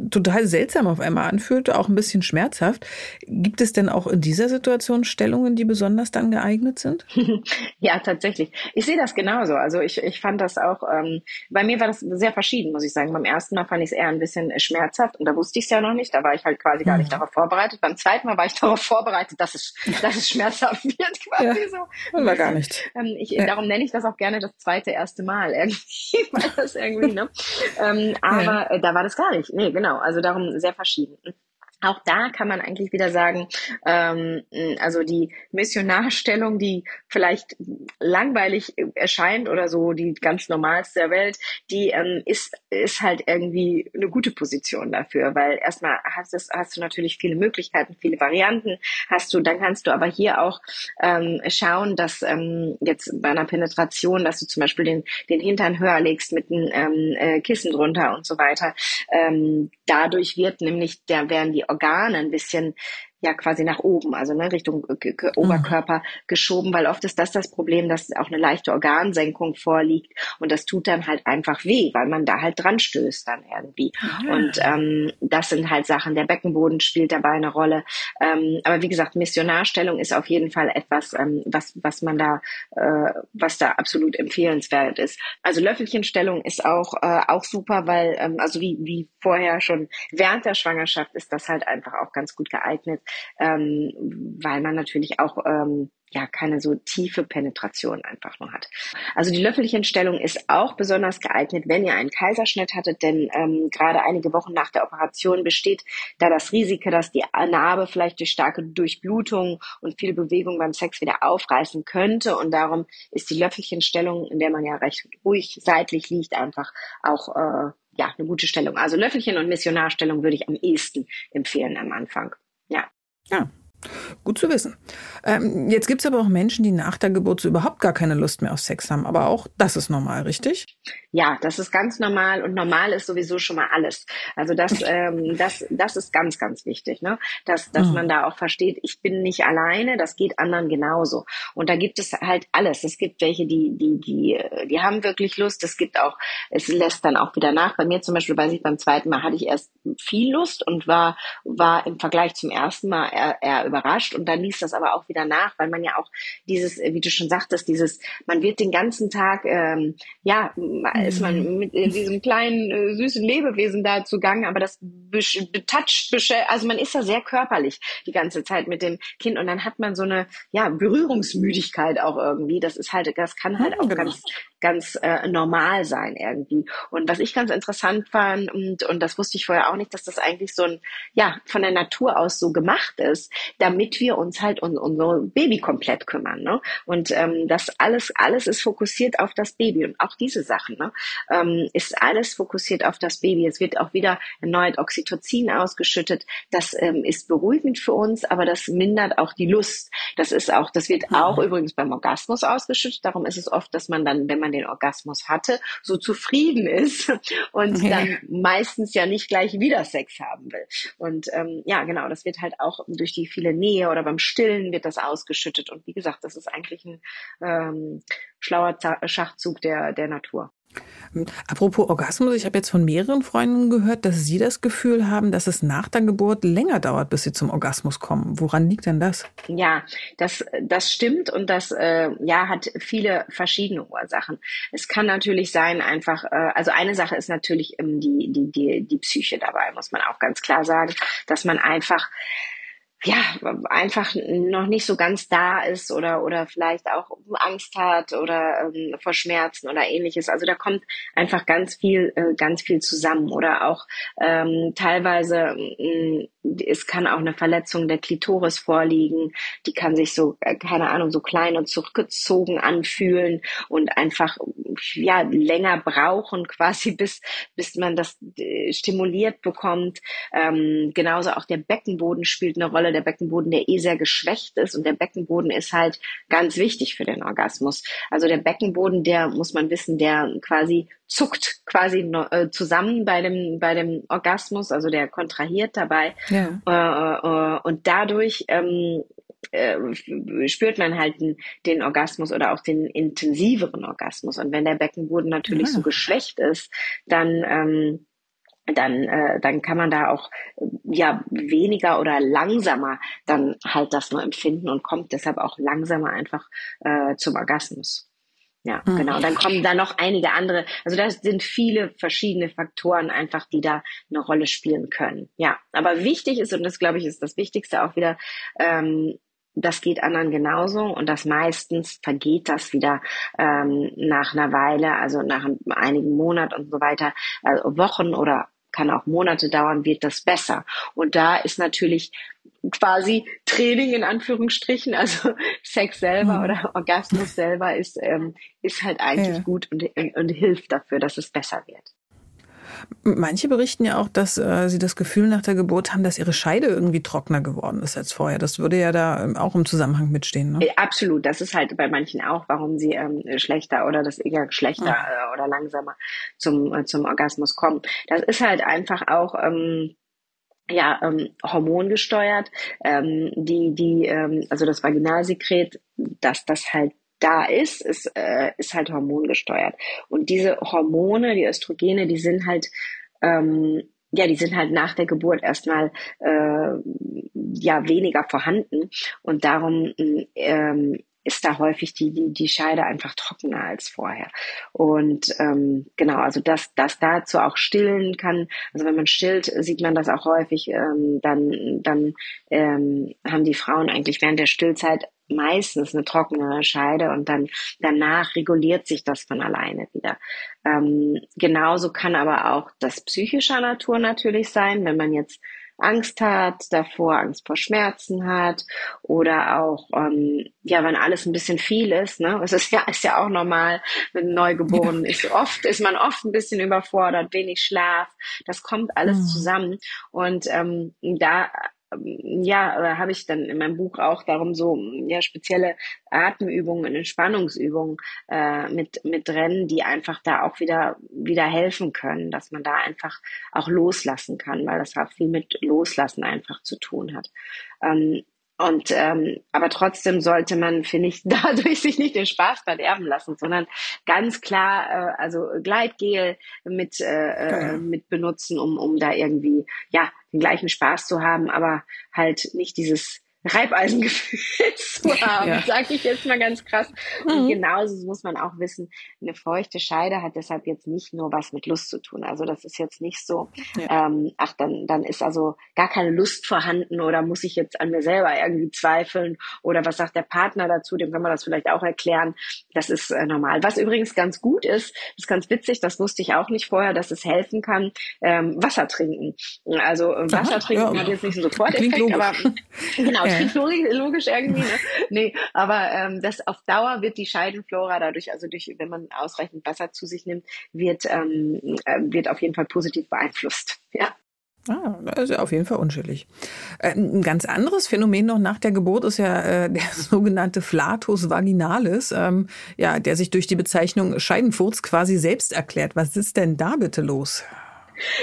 total seltsam auf einmal anfühlt, auch ein bisschen schmerzhaft. Gibt es denn auch in dieser Situation Stellungen, die besonders dann geeignet sind? ja, tatsächlich. Ich sehe das genauso. Also ich, ich fand das auch, ähm, bei mir war das sehr verschieden, muss ich sagen. Beim ersten Mal fand ich es eher ein bisschen schmerzhaft und da wusste ich es ja noch nicht. Da war ich halt quasi gar nicht mhm. darauf vorbereitet. Beim zweiten Mal war ich darauf vorbereitet, dass es, dass es schmerzhaft wird quasi ja, so. War gar nicht. Ähm, ich, ja. Darum nenne ich das auch gerne das zweite erste Mal irgendwie, weil das irgendwie, ne? ähm, aber ja. äh, da war das gar nicht. Nee, genau. Also darum sehr verschieden. Auch da kann man eigentlich wieder sagen, ähm, also die Missionarstellung, die vielleicht langweilig erscheint oder so die ganz normalste der Welt, die ähm, ist, ist halt irgendwie eine gute Position dafür, weil erstmal hast, es, hast du natürlich viele Möglichkeiten, viele Varianten hast du, dann kannst du aber hier auch ähm, schauen, dass ähm, jetzt bei einer Penetration, dass du zum Beispiel den, den Hintern höher legst mit einem ähm, äh, Kissen drunter und so weiter. Ähm, dadurch wird nämlich, da werden die Organe ein bisschen ja quasi nach oben, also ne, Richtung äh, mhm. Oberkörper geschoben, weil oft ist das das Problem, dass auch eine leichte Organsenkung vorliegt und das tut dann halt einfach weh, weil man da halt dran stößt dann irgendwie. Mhm. Und ähm, das sind halt Sachen, der Beckenboden spielt dabei eine Rolle. Ähm, aber wie gesagt, Missionarstellung ist auf jeden Fall etwas, ähm, was, was man da, äh, was da absolut empfehlenswert ist. Also Löffelchenstellung ist auch, äh, auch super, weil, ähm, also wie, wie vorher schon während der Schwangerschaft ist das halt einfach auch ganz gut geeignet ähm, weil man natürlich auch ähm, ja keine so tiefe Penetration einfach nur hat. Also die Löffelchenstellung ist auch besonders geeignet, wenn ihr einen Kaiserschnitt hattet, denn ähm, gerade einige Wochen nach der Operation besteht da das Risiko, dass die Narbe vielleicht durch starke Durchblutung und viel Bewegung beim Sex wieder aufreißen könnte und darum ist die Löffelchenstellung, in der man ja recht ruhig seitlich liegt, einfach auch äh, ja eine gute Stellung. Also Löffelchen und Missionarstellung würde ich am ehesten empfehlen am Anfang. Ja. Gut zu wissen. Ähm, jetzt gibt es aber auch Menschen, die nach der Geburt so überhaupt gar keine Lust mehr auf Sex haben. Aber auch das ist normal, richtig? Ja, das ist ganz normal und normal ist sowieso schon mal alles. Also das, ähm, das, das ist ganz, ganz wichtig, ne? dass, dass mhm. man da auch versteht, ich bin nicht alleine, das geht anderen genauso. Und da gibt es halt alles. Es gibt welche, die, die, die, die haben wirklich Lust. Es gibt auch, es lässt dann auch wieder nach. Bei mir zum Beispiel, weiß ich, beim zweiten Mal hatte ich erst viel Lust und war, war im Vergleich zum ersten Mal eher, eher überrascht und dann liest das aber auch wieder nach, weil man ja auch dieses, wie du schon sagtest, dieses, man wird den ganzen Tag, ähm, ja, ist man mhm. mit diesem kleinen äh, süßen Lebewesen da zugange, aber das betatscht, also man ist da sehr körperlich die ganze Zeit mit dem Kind und dann hat man so eine ja Berührungsmüdigkeit auch irgendwie. Das ist halt, das kann halt auch genau. ganz ganz äh, normal sein irgendwie. Und was ich ganz interessant fand, und, und das wusste ich vorher auch nicht, dass das eigentlich so ein, ja, von der Natur aus so gemacht ist, damit wir uns halt um unser Baby komplett kümmern. Ne? Und ähm, das alles, alles ist fokussiert auf das Baby. Und auch diese Sachen ne, ähm, ist alles fokussiert auf das Baby. Es wird auch wieder erneut Oxytocin ausgeschüttet. Das ähm, ist beruhigend für uns, aber das mindert auch die Lust. Das ist auch, das wird auch übrigens beim Orgasmus ausgeschüttet. Darum ist es oft, dass man dann, wenn man man den Orgasmus hatte, so zufrieden ist und ja. dann meistens ja nicht gleich wieder Sex haben will. Und ähm, ja, genau, das wird halt auch durch die viele Nähe oder beim Stillen wird das ausgeschüttet. Und wie gesagt, das ist eigentlich ein ähm, schlauer Schachzug der, der Natur. Apropos Orgasmus, ich habe jetzt von mehreren Freunden gehört, dass sie das Gefühl haben, dass es nach der Geburt länger dauert, bis sie zum Orgasmus kommen. Woran liegt denn das? Ja, das, das stimmt und das äh, ja, hat viele verschiedene Ursachen. Es kann natürlich sein, einfach, äh, also eine Sache ist natürlich ähm, die, die, die, die Psyche dabei, muss man auch ganz klar sagen, dass man einfach ja, einfach noch nicht so ganz da ist oder, oder vielleicht auch Angst hat oder ähm, vor Schmerzen oder ähnliches. Also da kommt einfach ganz viel, äh, ganz viel zusammen oder auch ähm, teilweise äh, es kann auch eine Verletzung der Klitoris vorliegen, die kann sich so, äh, keine Ahnung, so klein und zurückgezogen anfühlen und einfach ja länger brauchen, quasi bis, bis man das äh, stimuliert bekommt. Ähm, genauso auch der Beckenboden spielt eine Rolle, der Beckenboden, der eh sehr geschwächt ist und der Beckenboden ist halt ganz wichtig für den Orgasmus. Also der Beckenboden, der muss man wissen, der quasi zuckt quasi äh, zusammen bei dem, bei dem Orgasmus, also der kontrahiert dabei. Ja. Äh, äh, und dadurch ähm, äh, spürt man halt den, den, Orgasmus oder auch den intensiveren Orgasmus. Und wenn der Beckenboden natürlich ja. so geschwächt ist, dann ähm, dann, äh, dann kann man da auch ja weniger oder langsamer dann halt das nur empfinden und kommt deshalb auch langsamer einfach äh, zum Orgasmus. Ja, mhm. genau. Dann kommen da noch einige andere. Also da sind viele verschiedene Faktoren einfach, die da eine Rolle spielen können. Ja, aber wichtig ist und das glaube ich ist das Wichtigste auch wieder. Ähm, das geht anderen genauso und das meistens vergeht das wieder ähm, nach einer Weile, also nach einigen Monaten und so weiter, also Wochen oder kann auch Monate dauern, wird das besser. Und da ist natürlich quasi Training in Anführungsstrichen, also Sex selber mhm. oder Orgasmus selber ist, ähm, ist halt eigentlich ja. gut und, und, und hilft dafür, dass es besser wird. Manche berichten ja auch, dass äh, sie das Gefühl nach der Geburt haben, dass ihre Scheide irgendwie trockener geworden ist als vorher. Das würde ja da ähm, auch im Zusammenhang mitstehen. Ne? Äh, absolut. Das ist halt bei manchen auch, warum sie ähm, schlechter oder das eher schlechter ja. äh, oder langsamer zum, äh, zum Orgasmus kommen. Das ist halt einfach auch. Ähm, ja, ähm, hormongesteuert, ähm, die, die, ähm, also das Vaginalsekret, dass das halt da ist, ist, äh, ist halt hormongesteuert. Und diese Hormone, die Östrogene, die sind halt, ähm, ja, die sind halt nach der Geburt erstmal äh, ja weniger vorhanden und darum ähm, ist da häufig die, die, die Scheide einfach trockener als vorher. Und ähm, genau, also dass das dazu auch stillen kann, also wenn man stillt, sieht man das auch häufig, ähm, dann, dann ähm, haben die Frauen eigentlich während der Stillzeit meistens eine trockene Scheide und dann danach reguliert sich das von alleine wieder. Ähm, genauso kann aber auch das psychischer Natur natürlich sein, wenn man jetzt Angst hat, davor Angst vor Schmerzen hat oder auch, ähm, ja, wenn alles ein bisschen viel ist, ne, es ist ja, ist ja auch normal, mit Neugeborenen ist. Oft, ist man oft ein bisschen überfordert, wenig Schlaf, das kommt alles mhm. zusammen. Und ähm, da ja, äh, habe ich dann in meinem Buch auch darum so ja spezielle Atemübungen und Entspannungsübungen äh, mit mit drin, die einfach da auch wieder wieder helfen können, dass man da einfach auch loslassen kann, weil das auch viel mit Loslassen einfach zu tun hat. Ähm, und ähm, aber trotzdem sollte man, finde ich, dadurch sich nicht den Spaß verderben lassen, sondern ganz klar, äh, also Gleitgel mit äh, genau. mit benutzen, um um da irgendwie ja den gleichen Spaß zu haben, aber halt nicht dieses Reibeisengefühl zu haben, ja. sage ich jetzt mal ganz krass. Mhm. Und genauso muss man auch wissen, eine feuchte Scheide hat deshalb jetzt nicht nur was mit Lust zu tun. Also das ist jetzt nicht so, ja. ähm, ach, dann, dann ist also gar keine Lust vorhanden oder muss ich jetzt an mir selber irgendwie zweifeln oder was sagt der Partner dazu, dem kann man das vielleicht auch erklären. Das ist äh, normal. Was übrigens ganz gut ist, ist ganz witzig, das wusste ich auch nicht vorher, dass es helfen kann, ähm, Wasser trinken. Also äh, Wasser Aha, trinken ja. hat jetzt nicht sofort Effekt, aber genau, ja klingt logisch irgendwie. Ne? Nee, aber ähm, das auf Dauer wird die Scheidenflora dadurch, also durch, wenn man ausreichend Wasser zu sich nimmt, wird, ähm, äh, wird auf jeden Fall positiv beeinflusst. Ja. Ah, das ist ja auf jeden Fall unschuldig. Äh, ein ganz anderes Phänomen noch nach der Geburt ist ja äh, der sogenannte Flatus vaginalis, ähm, ja, der sich durch die Bezeichnung Scheidenfurz quasi selbst erklärt. Was ist denn da bitte los?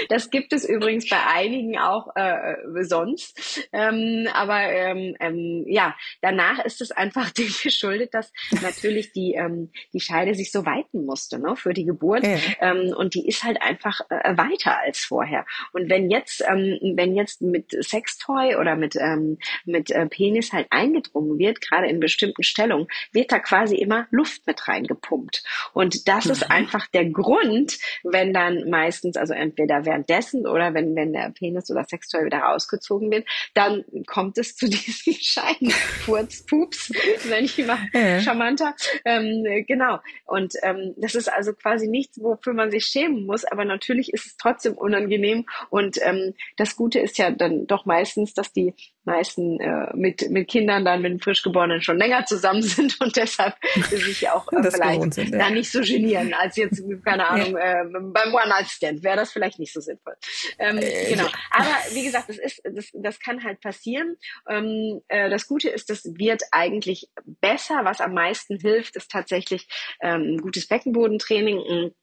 Das gibt es übrigens bei einigen auch äh, sonst. Ähm, aber ähm, ähm, ja, danach ist es einfach dem geschuldet, dass natürlich die, ähm, die Scheide sich so weiten musste ne, für die Geburt. Ja. Ähm, und die ist halt einfach äh, weiter als vorher. Und wenn jetzt, ähm, wenn jetzt mit Sextoy oder mit, ähm, mit äh, Penis halt eingedrungen wird, gerade in bestimmten Stellungen, wird da quasi immer Luft mit reingepumpt. Und das mhm. ist einfach der Grund, wenn dann meistens, also entweder entweder währenddessen oder wenn, wenn der Penis oder Sextoy wieder rausgezogen wird, dann kommt es zu diesen Scheidenfurzpups, wenn ich mal ja. charmanter. Ähm, genau. Und ähm, das ist also quasi nichts, wofür man sich schämen muss, aber natürlich ist es trotzdem unangenehm. Und ähm, das Gute ist ja dann doch meistens, dass die meisten äh, mit, mit Kindern dann mit Frischgeborenen schon länger zusammen sind und deshalb sich auch äh, vielleicht sind, ja. da nicht so genieren als jetzt, keine Ahnung, ja. äh, beim One-Night-Stand wäre das vielleicht nicht so sinnvoll. Ähm, äh, genau. Aber wie gesagt, das ist, das, das kann halt passieren. Ähm, äh, das Gute ist, das wird eigentlich besser. Was am meisten hilft, ist tatsächlich ähm, gutes Beckenbodentraining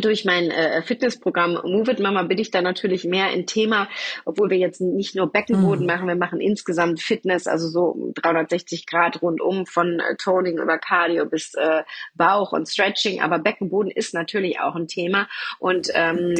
durch mein äh, Fitnessprogramm Move It Mama bin ich da natürlich mehr in Thema, obwohl wir jetzt nicht nur Beckenboden mhm. machen, wir machen insgesamt Fitness, also so 360 Grad rundum von äh, Toning über Cardio bis äh, Bauch und Stretching, aber Beckenboden ist natürlich auch ein Thema. Und ähm,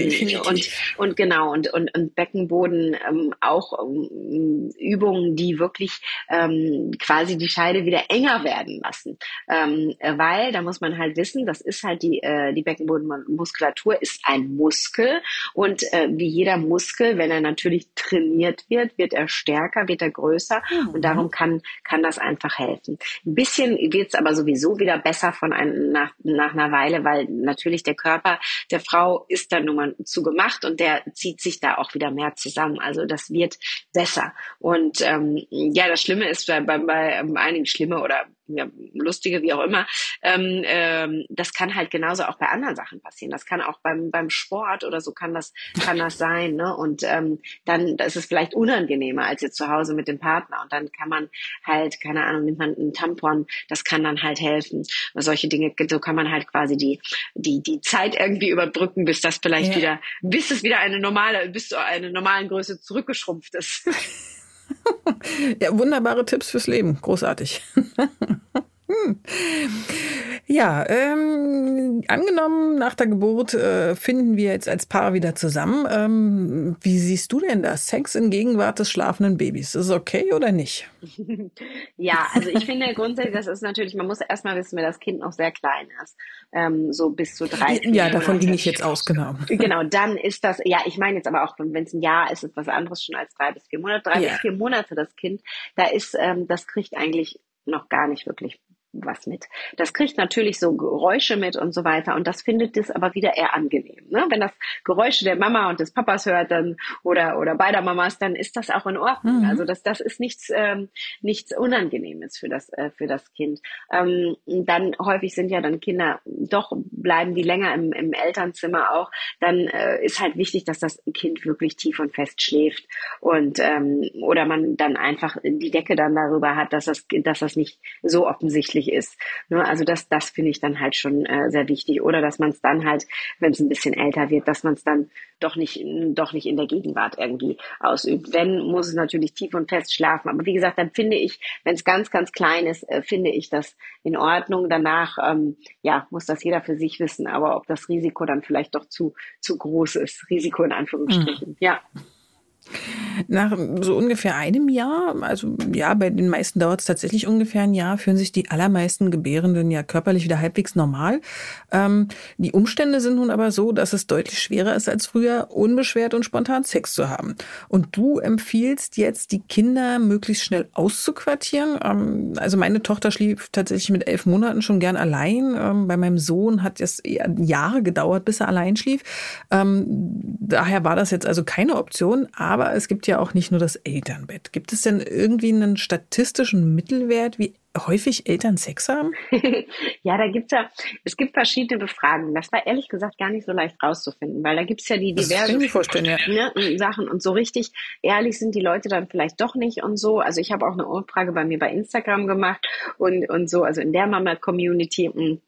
und und genau und und, und Beckenboden ähm, auch ähm, Übungen, die wirklich ähm, quasi die Scheide wieder enger werden lassen, ähm, weil da muss man halt wissen, das ist halt die äh, die Beckenboden Muskulatur ist ein Muskel und äh, wie jeder Muskel, wenn er natürlich trainiert wird, wird er stärker, wird er größer mhm. und darum kann, kann das einfach helfen. Ein bisschen wird es aber sowieso wieder besser von einem, nach, nach einer Weile, weil natürlich der Körper der Frau ist dann nun mal zu gemacht und der zieht sich da auch wieder mehr zusammen. Also das wird besser. Und ähm, ja, das Schlimme ist bei, bei, bei einigen Schlimme oder ja, lustige, wie auch immer, ähm, ähm, das kann halt genauso auch bei anderen Sachen passieren. Das kann auch beim, beim Sport oder so kann das, kann das sein. Ne? Und ähm, dann ist es vielleicht unangenehmer als jetzt zu Hause mit dem Partner. Und dann kann man halt, keine Ahnung, nimmt man einen Tampon, das kann dann halt helfen. Solche Dinge, so kann man halt quasi die, die, die Zeit irgendwie überbrücken, bis das vielleicht ja. wieder, bis es wieder eine normale, bis zu einer normalen Größe zurückgeschrumpft ist. ja, wunderbare Tipps fürs Leben. Großartig. Hm. Ja, ähm, angenommen, nach der Geburt äh, finden wir jetzt als Paar wieder zusammen. Ähm, wie siehst du denn das? Sex in Gegenwart des schlafenden Babys. Ist es okay oder nicht? ja, also ich finde grundsätzlich, das ist natürlich, man muss erstmal wissen, wenn das Kind noch sehr klein ist. Ähm, so bis zu drei. Ja, davon ging ich jetzt aus, genau. Genau, dann ist das, ja, ich meine jetzt aber auch, wenn es ein Jahr ist, ist was anderes schon als drei bis vier Monate. Drei ja. bis vier Monate das Kind, da ist, ähm, das kriegt eigentlich noch gar nicht wirklich was mit. Das kriegt natürlich so Geräusche mit und so weiter und das findet es aber wieder eher angenehm. Ne? Wenn das Geräusche der Mama und des Papas hört dann oder oder beider Mamas, dann ist das auch in Ordnung. Mhm. Also das das ist nichts ähm, nichts Unangenehmes für das äh, für das Kind. Ähm, dann häufig sind ja dann Kinder doch bleiben die länger im, im Elternzimmer auch. Dann äh, ist halt wichtig, dass das Kind wirklich tief und fest schläft und ähm, oder man dann einfach die Decke dann darüber hat, dass das dass das nicht so offensichtlich möglich ist. Ne? Also das, das finde ich dann halt schon äh, sehr wichtig. Oder dass man es dann halt, wenn es ein bisschen älter wird, dass man es dann doch nicht, doch nicht in der Gegenwart irgendwie ausübt. Wenn, muss es natürlich tief und fest schlafen. Aber wie gesagt, dann finde ich, wenn es ganz, ganz klein ist, äh, finde ich das in Ordnung. Danach, ähm, ja, muss das jeder für sich wissen. Aber ob das Risiko dann vielleicht doch zu, zu groß ist. Risiko in Anführungsstrichen. Mhm. Ja. Nach so ungefähr einem Jahr, also ja, bei den meisten dauert es tatsächlich ungefähr ein Jahr, fühlen sich die allermeisten Gebärenden ja körperlich wieder halbwegs normal. Ähm, die Umstände sind nun aber so, dass es deutlich schwerer ist als früher, unbeschwert und spontan Sex zu haben. Und du empfiehlst jetzt, die Kinder möglichst schnell auszuquartieren. Ähm, also meine Tochter schlief tatsächlich mit elf Monaten schon gern allein. Ähm, bei meinem Sohn hat es Jahre gedauert, bis er allein schlief. Ähm, daher war das jetzt also keine Option. Aber es gibt ja auch nicht nur das Elternbett. Gibt es denn irgendwie einen statistischen Mittelwert, wie häufig Eltern Sex haben? ja, da gibt's ja, es gibt verschiedene Befragungen. Das war ehrlich gesagt gar nicht so leicht rauszufinden, weil da gibt's ja die diversen ja. ne, Sachen und so richtig ehrlich sind die Leute dann vielleicht doch nicht und so. Also ich habe auch eine Umfrage bei mir bei Instagram gemacht und, und so, also in der Mama-Community.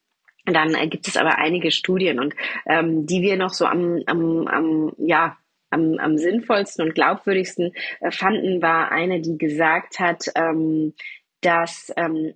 Dann gibt es aber einige Studien und ähm, die wir noch so am, am, am ja, am, am sinnvollsten und glaubwürdigsten äh, fanden, war eine, die gesagt hat, ähm, dass ähm,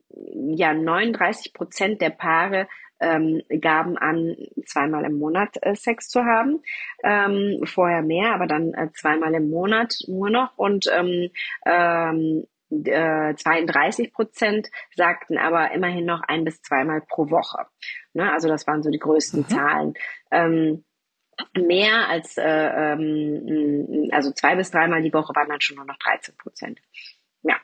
ja 39 Prozent der Paare ähm, gaben an, zweimal im Monat äh, Sex zu haben. Ähm, vorher mehr, aber dann äh, zweimal im Monat nur noch. Und ähm, ähm, äh, 32 Prozent sagten aber immerhin noch ein bis zweimal pro Woche. Ne? Also das waren so die größten mhm. Zahlen. Ähm, mehr als, äh, ähm, also zwei bis dreimal die Woche waren dann schon nur noch 13 Prozent. Ja.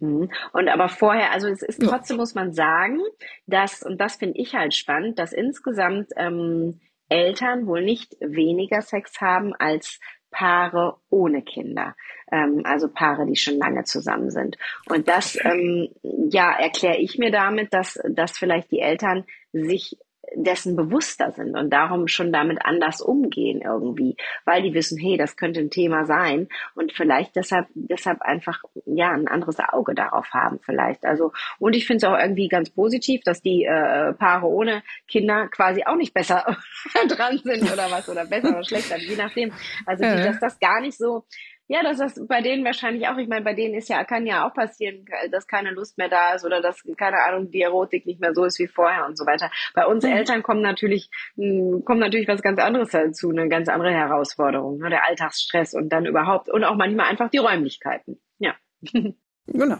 Mhm. Und aber vorher, also es ist trotzdem muss man sagen, dass, und das finde ich halt spannend, dass insgesamt ähm, Eltern wohl nicht weniger Sex haben als Paare ohne Kinder, ähm, also Paare, die schon lange zusammen sind. Und das, ähm, ja, erkläre ich mir damit, dass, dass vielleicht die Eltern sich dessen bewusster sind und darum schon damit anders umgehen irgendwie, weil die wissen, hey, das könnte ein Thema sein und vielleicht deshalb, deshalb einfach, ja, ein anderes Auge darauf haben vielleicht. Also, und ich finde es auch irgendwie ganz positiv, dass die äh, Paare ohne Kinder quasi auch nicht besser dran sind oder was oder besser oder schlechter, je nachdem. Also, die, dass das gar nicht so, ja, dass das bei denen wahrscheinlich auch, ich meine, bei denen ist ja, kann ja auch passieren, dass keine Lust mehr da ist oder dass, keine Ahnung, die Erotik nicht mehr so ist wie vorher und so weiter. Bei uns mhm. Eltern kommen natürlich, hm, kommt natürlich was ganz anderes dazu, eine ganz andere Herausforderung, ne? der Alltagsstress und dann überhaupt und auch manchmal einfach die Räumlichkeiten. Ja. Genau.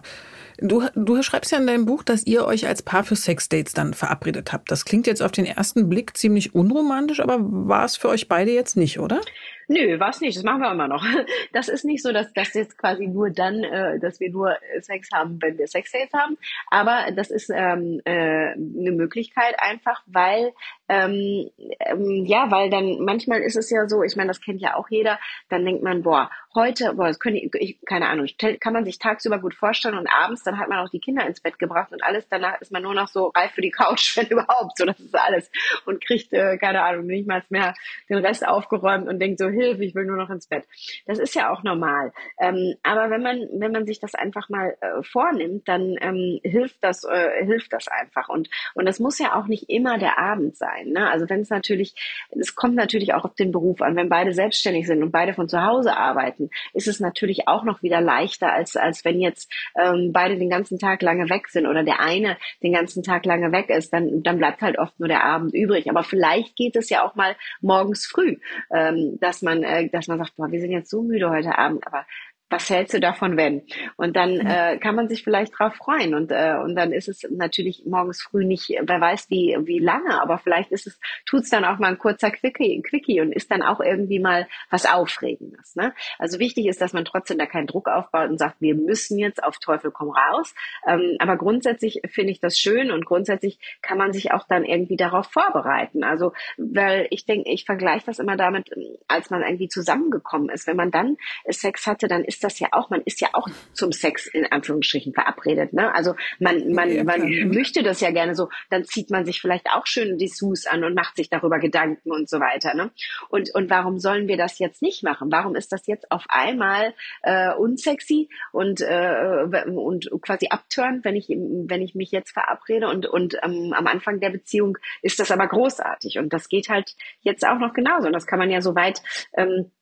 Du, du schreibst ja in deinem Buch, dass ihr euch als Paar für Sexdates dann verabredet habt. Das klingt jetzt auf den ersten Blick ziemlich unromantisch, aber war es für euch beide jetzt nicht, oder? Nö, was nicht. Das machen wir immer noch. Das ist nicht so, dass das jetzt quasi nur dann, äh, dass wir nur Sex haben, wenn wir Sexdates haben. Aber das ist ähm, äh, eine Möglichkeit einfach, weil ähm, ähm, ja, weil dann manchmal ist es ja so, ich meine, das kennt ja auch jeder, dann denkt man, boah, heute, boah, das können ich, keine Ahnung, kann man sich tagsüber gut vorstellen und abends, dann hat man auch die Kinder ins Bett gebracht und alles, danach ist man nur noch so reif für die Couch, wenn überhaupt, so das ist alles und kriegt, äh, keine Ahnung, nicht mal mehr den Rest aufgeräumt und denkt so, Hilfe, ich will nur noch ins Bett. Das ist ja auch normal. Ähm, aber wenn man, wenn man sich das einfach mal äh, vornimmt, dann ähm, hilft das, äh, hilft das einfach und, und das muss ja auch nicht immer der Abend sein. Ne? Also wenn es natürlich, es kommt natürlich auch auf den Beruf an. Wenn beide selbstständig sind und beide von zu Hause arbeiten, ist es natürlich auch noch wieder leichter, als, als wenn jetzt ähm, beide den ganzen Tag lange weg sind oder der eine den ganzen Tag lange weg ist, dann, dann bleibt halt oft nur der Abend übrig. Aber vielleicht geht es ja auch mal morgens früh, ähm, dass man, äh, dass man sagt, boah, wir sind jetzt so müde heute Abend, aber was hältst du davon, wenn? Und dann mhm. äh, kann man sich vielleicht drauf freuen. Und, äh, und dann ist es natürlich morgens früh nicht, wer weiß wie, wie lange, aber vielleicht ist es, tut's dann auch mal ein kurzer Quickie, Quickie und ist dann auch irgendwie mal was Aufregendes. Ne? Also wichtig ist, dass man trotzdem da keinen Druck aufbaut und sagt, wir müssen jetzt auf Teufel komm raus. Ähm, aber grundsätzlich finde ich das schön und grundsätzlich kann man sich auch dann irgendwie darauf vorbereiten. Also, weil ich denke, ich vergleiche das immer damit, als man irgendwie zusammengekommen ist. Wenn man dann Sex hatte, dann ist ist das ja auch, man ist ja auch zum Sex in Anführungsstrichen verabredet. Ne? Also man, man, ja, man möchte das ja gerne so, dann zieht man sich vielleicht auch schön Dessous an und macht sich darüber Gedanken und so weiter. Ne? Und, und warum sollen wir das jetzt nicht machen? Warum ist das jetzt auf einmal äh, unsexy und, äh, und quasi abturnt, wenn ich, wenn ich mich jetzt verabrede und, und ähm, am Anfang der Beziehung ist das aber großartig. Und das geht halt jetzt auch noch genauso. Und das kann man ja so weit ähm,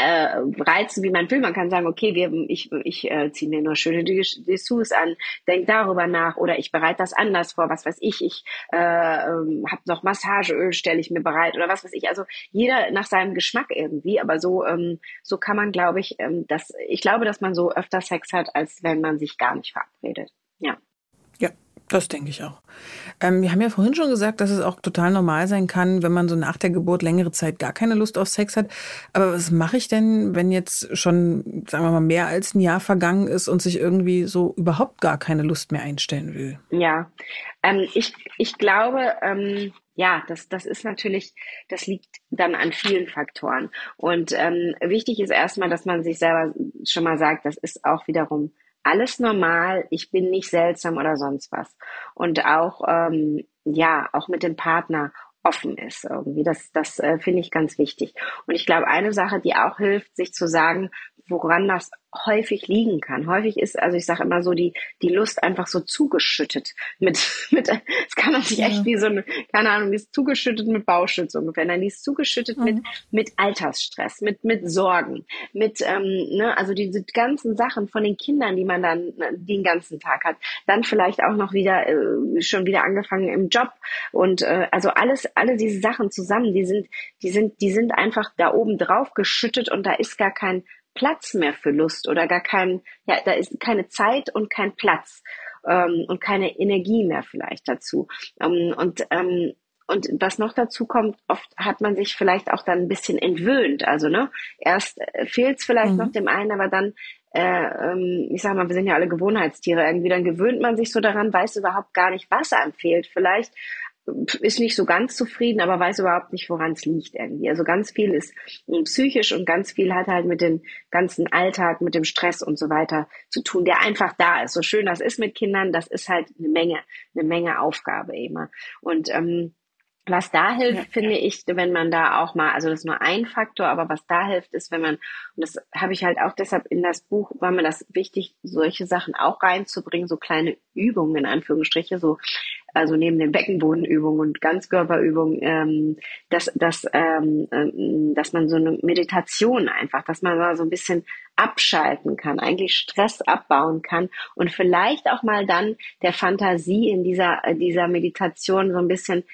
äh, reizen, wie man will. Man kann sagen, okay, wir, ich, ich äh, ziehe mir nur schöne Dessous an, denk darüber nach oder ich bereite das anders vor, was weiß ich, ich äh, ähm, habe noch Massageöl, stelle ich mir bereit oder was weiß ich. Also jeder nach seinem Geschmack irgendwie, aber so, ähm, so kann man, glaube ich, ähm, das, ich glaube, dass man so öfter Sex hat, als wenn man sich gar nicht verabredet. Ja. Das denke ich auch. Ähm, wir haben ja vorhin schon gesagt, dass es auch total normal sein kann, wenn man so nach der Geburt längere Zeit gar keine Lust auf Sex hat. Aber was mache ich denn, wenn jetzt schon, sagen wir mal, mehr als ein Jahr vergangen ist und sich irgendwie so überhaupt gar keine Lust mehr einstellen will? Ja, ähm, ich, ich glaube, ähm, ja, das, das ist natürlich, das liegt dann an vielen Faktoren. Und ähm, wichtig ist erstmal, dass man sich selber schon mal sagt, das ist auch wiederum alles normal, ich bin nicht seltsam oder sonst was. Und auch, ähm, ja, auch mit dem Partner offen ist irgendwie. Das, das äh, finde ich ganz wichtig. Und ich glaube, eine Sache, die auch hilft, sich zu sagen, woran das häufig liegen kann. Häufig ist, also ich sage immer so, die, die Lust einfach so zugeschüttet mit, mit, es kann sich ja. echt wie so eine, keine Ahnung, die ist zugeschüttet mit Bauschutz ungefähr. Nein, die ist zugeschüttet mhm. mit, mit Altersstress, mit, mit Sorgen, mit, ähm, ne, also diese ganzen Sachen von den Kindern, die man dann den ganzen Tag hat. Dann vielleicht auch noch wieder, äh, schon wieder angefangen im Job und, äh, also alles, alle diese Sachen zusammen, die sind, die sind, die sind einfach da oben drauf geschüttet und da ist gar kein Platz mehr für Lust oder gar kein, ja, da ist keine Zeit und kein Platz ähm, und keine Energie mehr vielleicht dazu. Ähm, und ähm, und was noch dazu kommt, oft hat man sich vielleicht auch dann ein bisschen entwöhnt. Also ne, erst äh, fehlt es vielleicht mhm. noch dem einen, aber dann äh, ähm, ich sag mal, wir sind ja alle Gewohnheitstiere. Irgendwie dann gewöhnt man sich so daran, weiß überhaupt gar nicht, was einem fehlt vielleicht ist nicht so ganz zufrieden, aber weiß überhaupt nicht, woran es liegt irgendwie. Also ganz viel ist psychisch und ganz viel hat halt mit dem ganzen Alltag, mit dem Stress und so weiter zu tun, der einfach da ist. So schön das ist mit Kindern, das ist halt eine Menge, eine Menge Aufgabe immer. Und ähm, Was da hilft, ja, finde ja. ich, wenn man da auch mal, also das ist nur ein Faktor, aber was da hilft, ist, wenn man, und das habe ich halt auch deshalb in das Buch, war mir das wichtig, solche Sachen auch reinzubringen, so kleine Übungen in Anführungsstriche, so, also neben den Beckenbodenübungen und Ganzkörperübungen, ähm, dass, dass, ähm, ähm, dass man so eine Meditation einfach, dass man mal so ein bisschen abschalten kann, eigentlich Stress abbauen kann und vielleicht auch mal dann der Fantasie in dieser, dieser Meditation so ein bisschen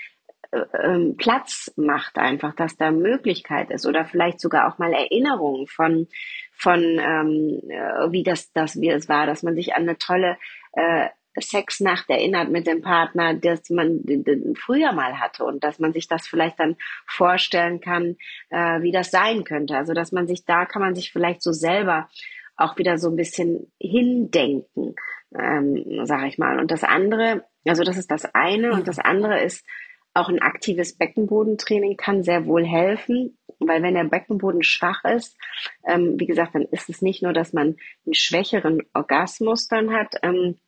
ähm, Platz macht einfach, dass da Möglichkeit ist oder vielleicht sogar auch mal Erinnerungen von von ähm, äh, wie das das wie es war, dass man sich an eine tolle äh, Sexnacht erinnert mit dem Partner, dass man früher mal hatte und dass man sich das vielleicht dann vorstellen kann, äh, wie das sein könnte. Also dass man sich da kann man sich vielleicht so selber auch wieder so ein bisschen hindenken, ähm, sage ich mal. Und das andere, also das ist das eine und das andere ist auch ein aktives Beckenbodentraining kann sehr wohl helfen, weil wenn der Beckenboden schwach ist, ähm, wie gesagt, dann ist es nicht nur, dass man einen schwächeren Orgasmus dann hat, ähm,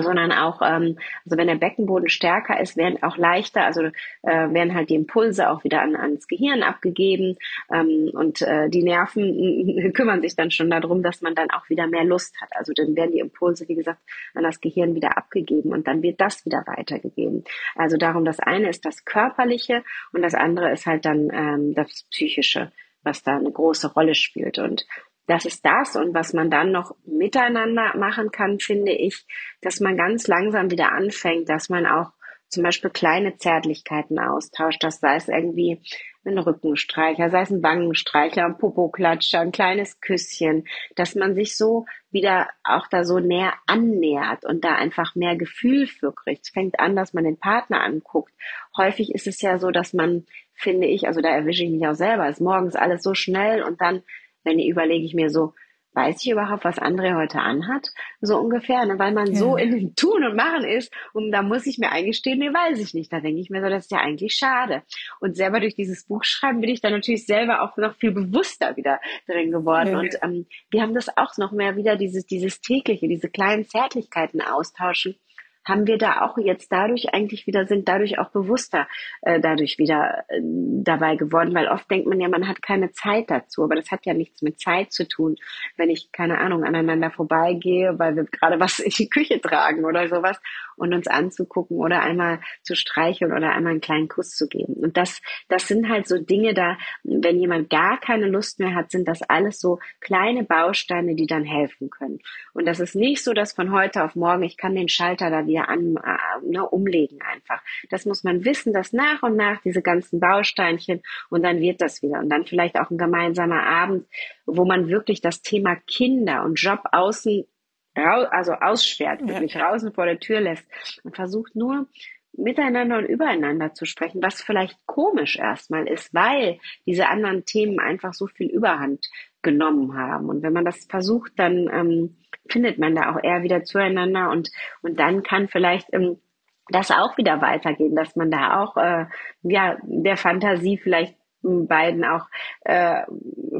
sondern auch, ähm, also wenn der Beckenboden stärker ist, werden auch leichter, also äh, werden halt die Impulse auch wieder an, ans Gehirn abgegeben ähm, und äh, die Nerven kümmern sich dann schon darum, dass man dann auch wieder mehr Lust hat. Also dann werden die Impulse, wie gesagt, an das Gehirn wieder abgegeben und dann wird das wieder weitergegeben. Also darum, das eine ist das Körperliche und das andere ist halt dann ähm, das Psychische was da eine große Rolle spielt. Und das ist das und was man dann noch miteinander machen kann, finde ich, dass man ganz langsam wieder anfängt, dass man auch zum Beispiel kleine Zärtlichkeiten austauscht, das sei es irgendwie ein Rückenstreicher, sei es ein Wangenstreicher, ein Popoklatscher, ein kleines Küsschen, dass man sich so wieder auch da so näher annähert und da einfach mehr Gefühl für kriegt. Es fängt an, dass man den Partner anguckt. Häufig ist es ja so, dass man, finde ich, also da erwische ich mich auch selber, ist morgens alles so schnell und dann wenn überlege ich mir so, weiß ich überhaupt, was André heute anhat? So ungefähr, ne? weil man ja. so in dem Tun und Machen ist und da muss ich mir eingestehen, nee, weiß ich nicht. Da denke ich mir so, das ist ja eigentlich schade. Und selber durch dieses Buch schreiben bin ich dann natürlich selber auch noch viel bewusster wieder drin geworden. Ja. Und ähm, wir haben das auch noch mehr wieder, dieses, dieses tägliche, diese kleinen Zärtlichkeiten austauschen haben wir da auch jetzt dadurch eigentlich wieder, sind dadurch auch bewusster äh, dadurch wieder äh, dabei geworden, weil oft denkt man ja, man hat keine Zeit dazu, aber das hat ja nichts mit Zeit zu tun, wenn ich, keine Ahnung, aneinander vorbeigehe, weil wir gerade was in die Küche tragen oder sowas und uns anzugucken oder einmal zu streicheln oder einmal einen kleinen Kuss zu geben. Und das, das sind halt so Dinge da, wenn jemand gar keine Lust mehr hat, sind das alles so kleine Bausteine, die dann helfen können. Und das ist nicht so, dass von heute auf morgen ich kann den Schalter da wieder an, äh, ne, umlegen einfach. Das muss man wissen, dass nach und nach diese ganzen Bausteinchen und dann wird das wieder. Und dann vielleicht auch ein gemeinsamer Abend, wo man wirklich das Thema Kinder und Job außen also aussperrt, wirklich ja. draußen vor der Tür lässt und versucht nur miteinander und übereinander zu sprechen, was vielleicht komisch erstmal ist, weil diese anderen Themen einfach so viel Überhand genommen haben. Und wenn man das versucht, dann ähm, findet man da auch eher wieder zueinander und, und dann kann vielleicht ähm, das auch wieder weitergehen, dass man da auch äh, ja der Fantasie vielleicht beiden auch äh,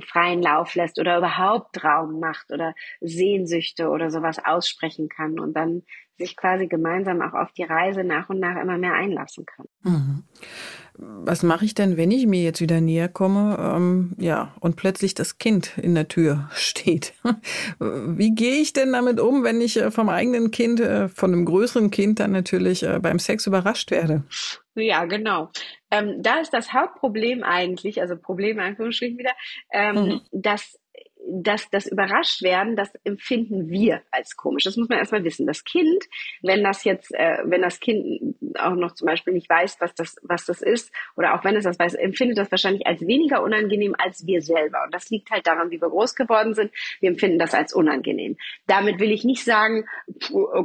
freien Lauf lässt oder überhaupt Raum macht oder Sehnsüchte oder sowas aussprechen kann und dann sich quasi gemeinsam auch auf die Reise nach und nach immer mehr einlassen kann. Mhm. Was mache ich denn, wenn ich mir jetzt wieder näher komme, ähm, ja, und plötzlich das Kind in der Tür steht? Wie gehe ich denn damit um, wenn ich äh, vom eigenen Kind, äh, von einem größeren Kind dann natürlich äh, beim Sex überrascht werde? Ja, genau. Ähm, da ist das Hauptproblem eigentlich, also Problem in Anführungsstrichen wieder, ähm, mhm. dass das, das Überraschtwerden, das empfinden wir als komisch. Das muss man erstmal wissen. Das Kind, wenn das jetzt, äh, wenn das Kind auch noch zum Beispiel nicht weiß, was das, was das ist, oder auch wenn es das weiß, empfindet das wahrscheinlich als weniger unangenehm als wir selber. Und das liegt halt daran, wie wir groß geworden sind. Wir empfinden das als unangenehm. Damit will ich nicht sagen,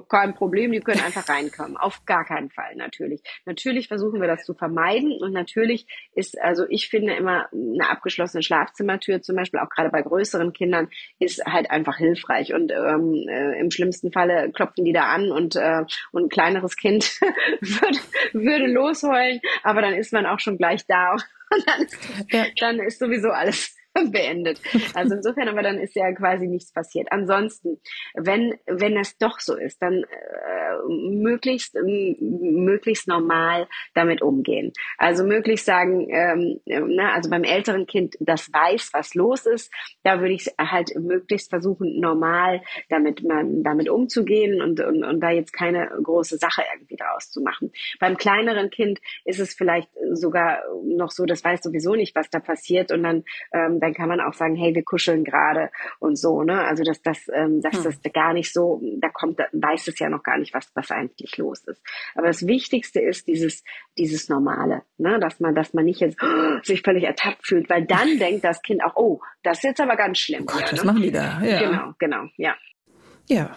kein Problem, die können einfach reinkommen. Auf gar keinen Fall, natürlich. Natürlich versuchen wir das zu vermeiden und natürlich ist, also ich finde immer eine abgeschlossene Schlafzimmertür, zum Beispiel auch gerade bei größeren Kindern, ist halt einfach hilfreich. Und ähm, äh, im schlimmsten Falle klopfen die da an und, äh, und ein kleineres Kind würde, würde losheulen, aber dann ist man auch schon gleich da und dann dann ist sowieso alles beendet. Also insofern, aber dann ist ja quasi nichts passiert. Ansonsten, wenn, wenn es doch so ist, dann äh, möglichst, möglichst normal damit umgehen. Also möglichst sagen, ähm, na, also beim älteren Kind, das weiß, was los ist, da würde ich halt möglichst versuchen, normal damit man damit umzugehen und, und, und da jetzt keine große Sache irgendwie daraus zu machen. Beim kleineren Kind ist es vielleicht sogar noch so, das weiß sowieso nicht, was da passiert und dann, ähm, dann kann man auch sagen, hey, wir kuscheln gerade und so, ne? Also dass das, ähm, dass hm. das gar nicht so, da kommt, da weiß es ja noch gar nicht, was, was eigentlich los ist. Aber das Wichtigste ist dieses, dieses Normale, ne? Dass man, dass man nicht jetzt oh, sich völlig ertappt fühlt, weil dann denkt das Kind auch, oh, das ist jetzt aber ganz schlimm. Oh Gott, hier, was ne? machen die da? Ja. Genau, genau, ja. Ja.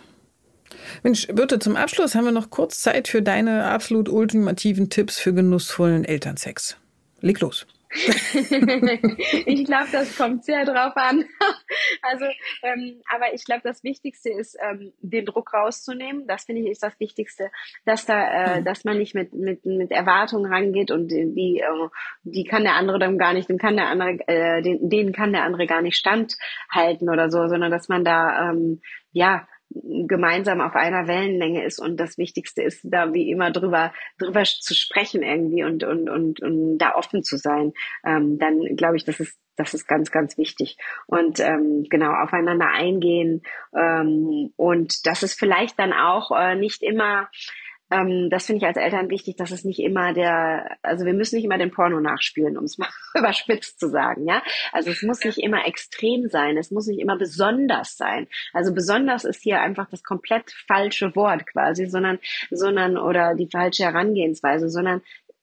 Mensch, Birte, zum Abschluss haben wir noch kurz Zeit für deine absolut ultimativen Tipps für genussvollen Elternsex. Leg los. ich glaube, das kommt sehr drauf an. also, ähm, aber ich glaube, das Wichtigste ist, ähm, den Druck rauszunehmen. Das finde ich ist das Wichtigste, dass da, äh, mhm. dass man nicht mit mit mit Erwartungen rangeht und die äh, die kann der andere dann gar nicht, dem kann der andere, äh, den, denen kann der andere gar nicht standhalten oder so, sondern dass man da ähm, ja gemeinsam auf einer Wellenlänge ist und das Wichtigste ist, da wie immer drüber drüber zu sprechen irgendwie und und und, und da offen zu sein, ähm, dann glaube ich, das ist das ist ganz ganz wichtig. Und ähm, genau aufeinander eingehen ähm, und das ist vielleicht dann auch äh, nicht immer ähm, das finde ich als Eltern wichtig, dass es nicht immer der, also wir müssen nicht immer den Porno nachspielen, um es mal überspitzt zu sagen, ja. Also es muss nicht immer extrem sein, es muss nicht immer besonders sein. Also besonders ist hier einfach das komplett falsche Wort quasi, sondern, sondern oder die falsche Herangehensweise, sondern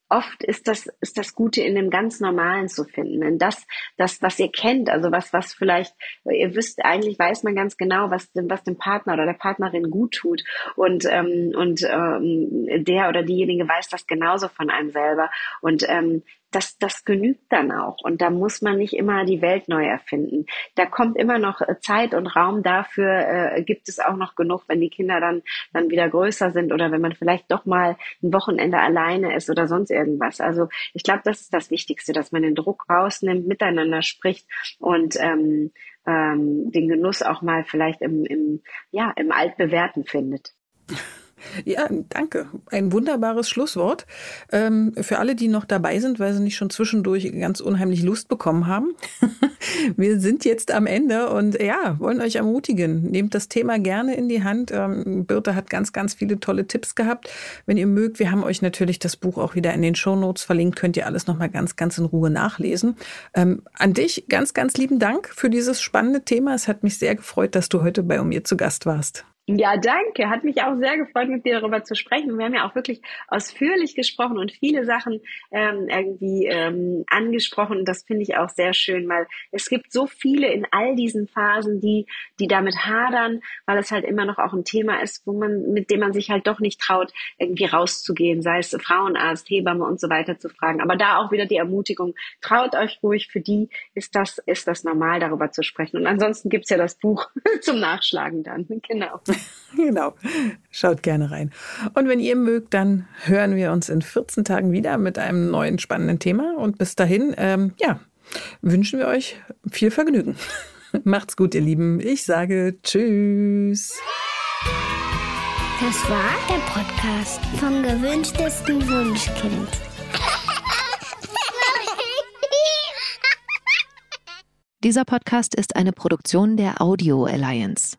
oft ist das, ist das Gute in dem ganz Normalen zu finden. In das, das, was ihr kennt, also was, was vielleicht, ihr wisst, eigentlich weiß man ganz genau, was, was dem Partner oder der Partnerin gut tut. Und, ähm, und ähm, der oder diejenige weiß das genauso von einem selber. Und ähm, das, das genügt dann auch. Und da muss man nicht immer die Welt neu erfinden. Da kommt immer noch äh, Zeit und Raum dafür, äh, gibt es auch noch genug, wenn die Kinder dann, dann wieder größer sind oder wenn man vielleicht doch mal ein Wochenende alleine ist oder sonst irgendwas. Also ich glaube, das ist das Wichtigste, dass man den Druck rausnimmt, miteinander spricht und ähm, ähm, den Genuss auch mal vielleicht im, im, ja, im Altbewährten findet. Ja, danke. Ein wunderbares Schlusswort. Ähm, für alle, die noch dabei sind, weil sie nicht schon zwischendurch ganz unheimlich Lust bekommen haben. Wir sind jetzt am Ende und ja, wollen euch ermutigen. Nehmt das Thema gerne in die Hand. Ähm, Birte hat ganz, ganz viele tolle Tipps gehabt. Wenn ihr mögt, wir haben euch natürlich das Buch auch wieder in den Show Notes verlinkt. Könnt ihr alles nochmal ganz, ganz in Ruhe nachlesen. Ähm, an dich ganz, ganz lieben Dank für dieses spannende Thema. Es hat mich sehr gefreut, dass du heute bei mir zu Gast warst. Ja, danke. Hat mich auch sehr gefreut, mit dir darüber zu sprechen. Wir haben ja auch wirklich ausführlich gesprochen und viele Sachen ähm, irgendwie ähm, angesprochen. Das finde ich auch sehr schön, weil es gibt so viele in all diesen Phasen, die, die damit hadern, weil es halt immer noch auch ein Thema ist, wo man, mit dem man sich halt doch nicht traut, irgendwie rauszugehen, sei es Frauenarzt, Hebamme und so weiter zu fragen. Aber da auch wieder die Ermutigung, traut euch ruhig, für die ist das, ist das normal, darüber zu sprechen. Und ansonsten gibt's ja das Buch zum Nachschlagen dann. Genau. genau. Schaut gerne rein. Und wenn ihr mögt, dann hören wir uns in 14 Tagen wieder mit einem neuen spannenden Thema. Und bis dahin, ähm, ja, wünschen wir euch viel Vergnügen. Macht's gut, ihr Lieben. Ich sage Tschüss. Das war der Podcast vom gewünschtesten Wunschkind. Dieser Podcast ist eine Produktion der Audio Alliance.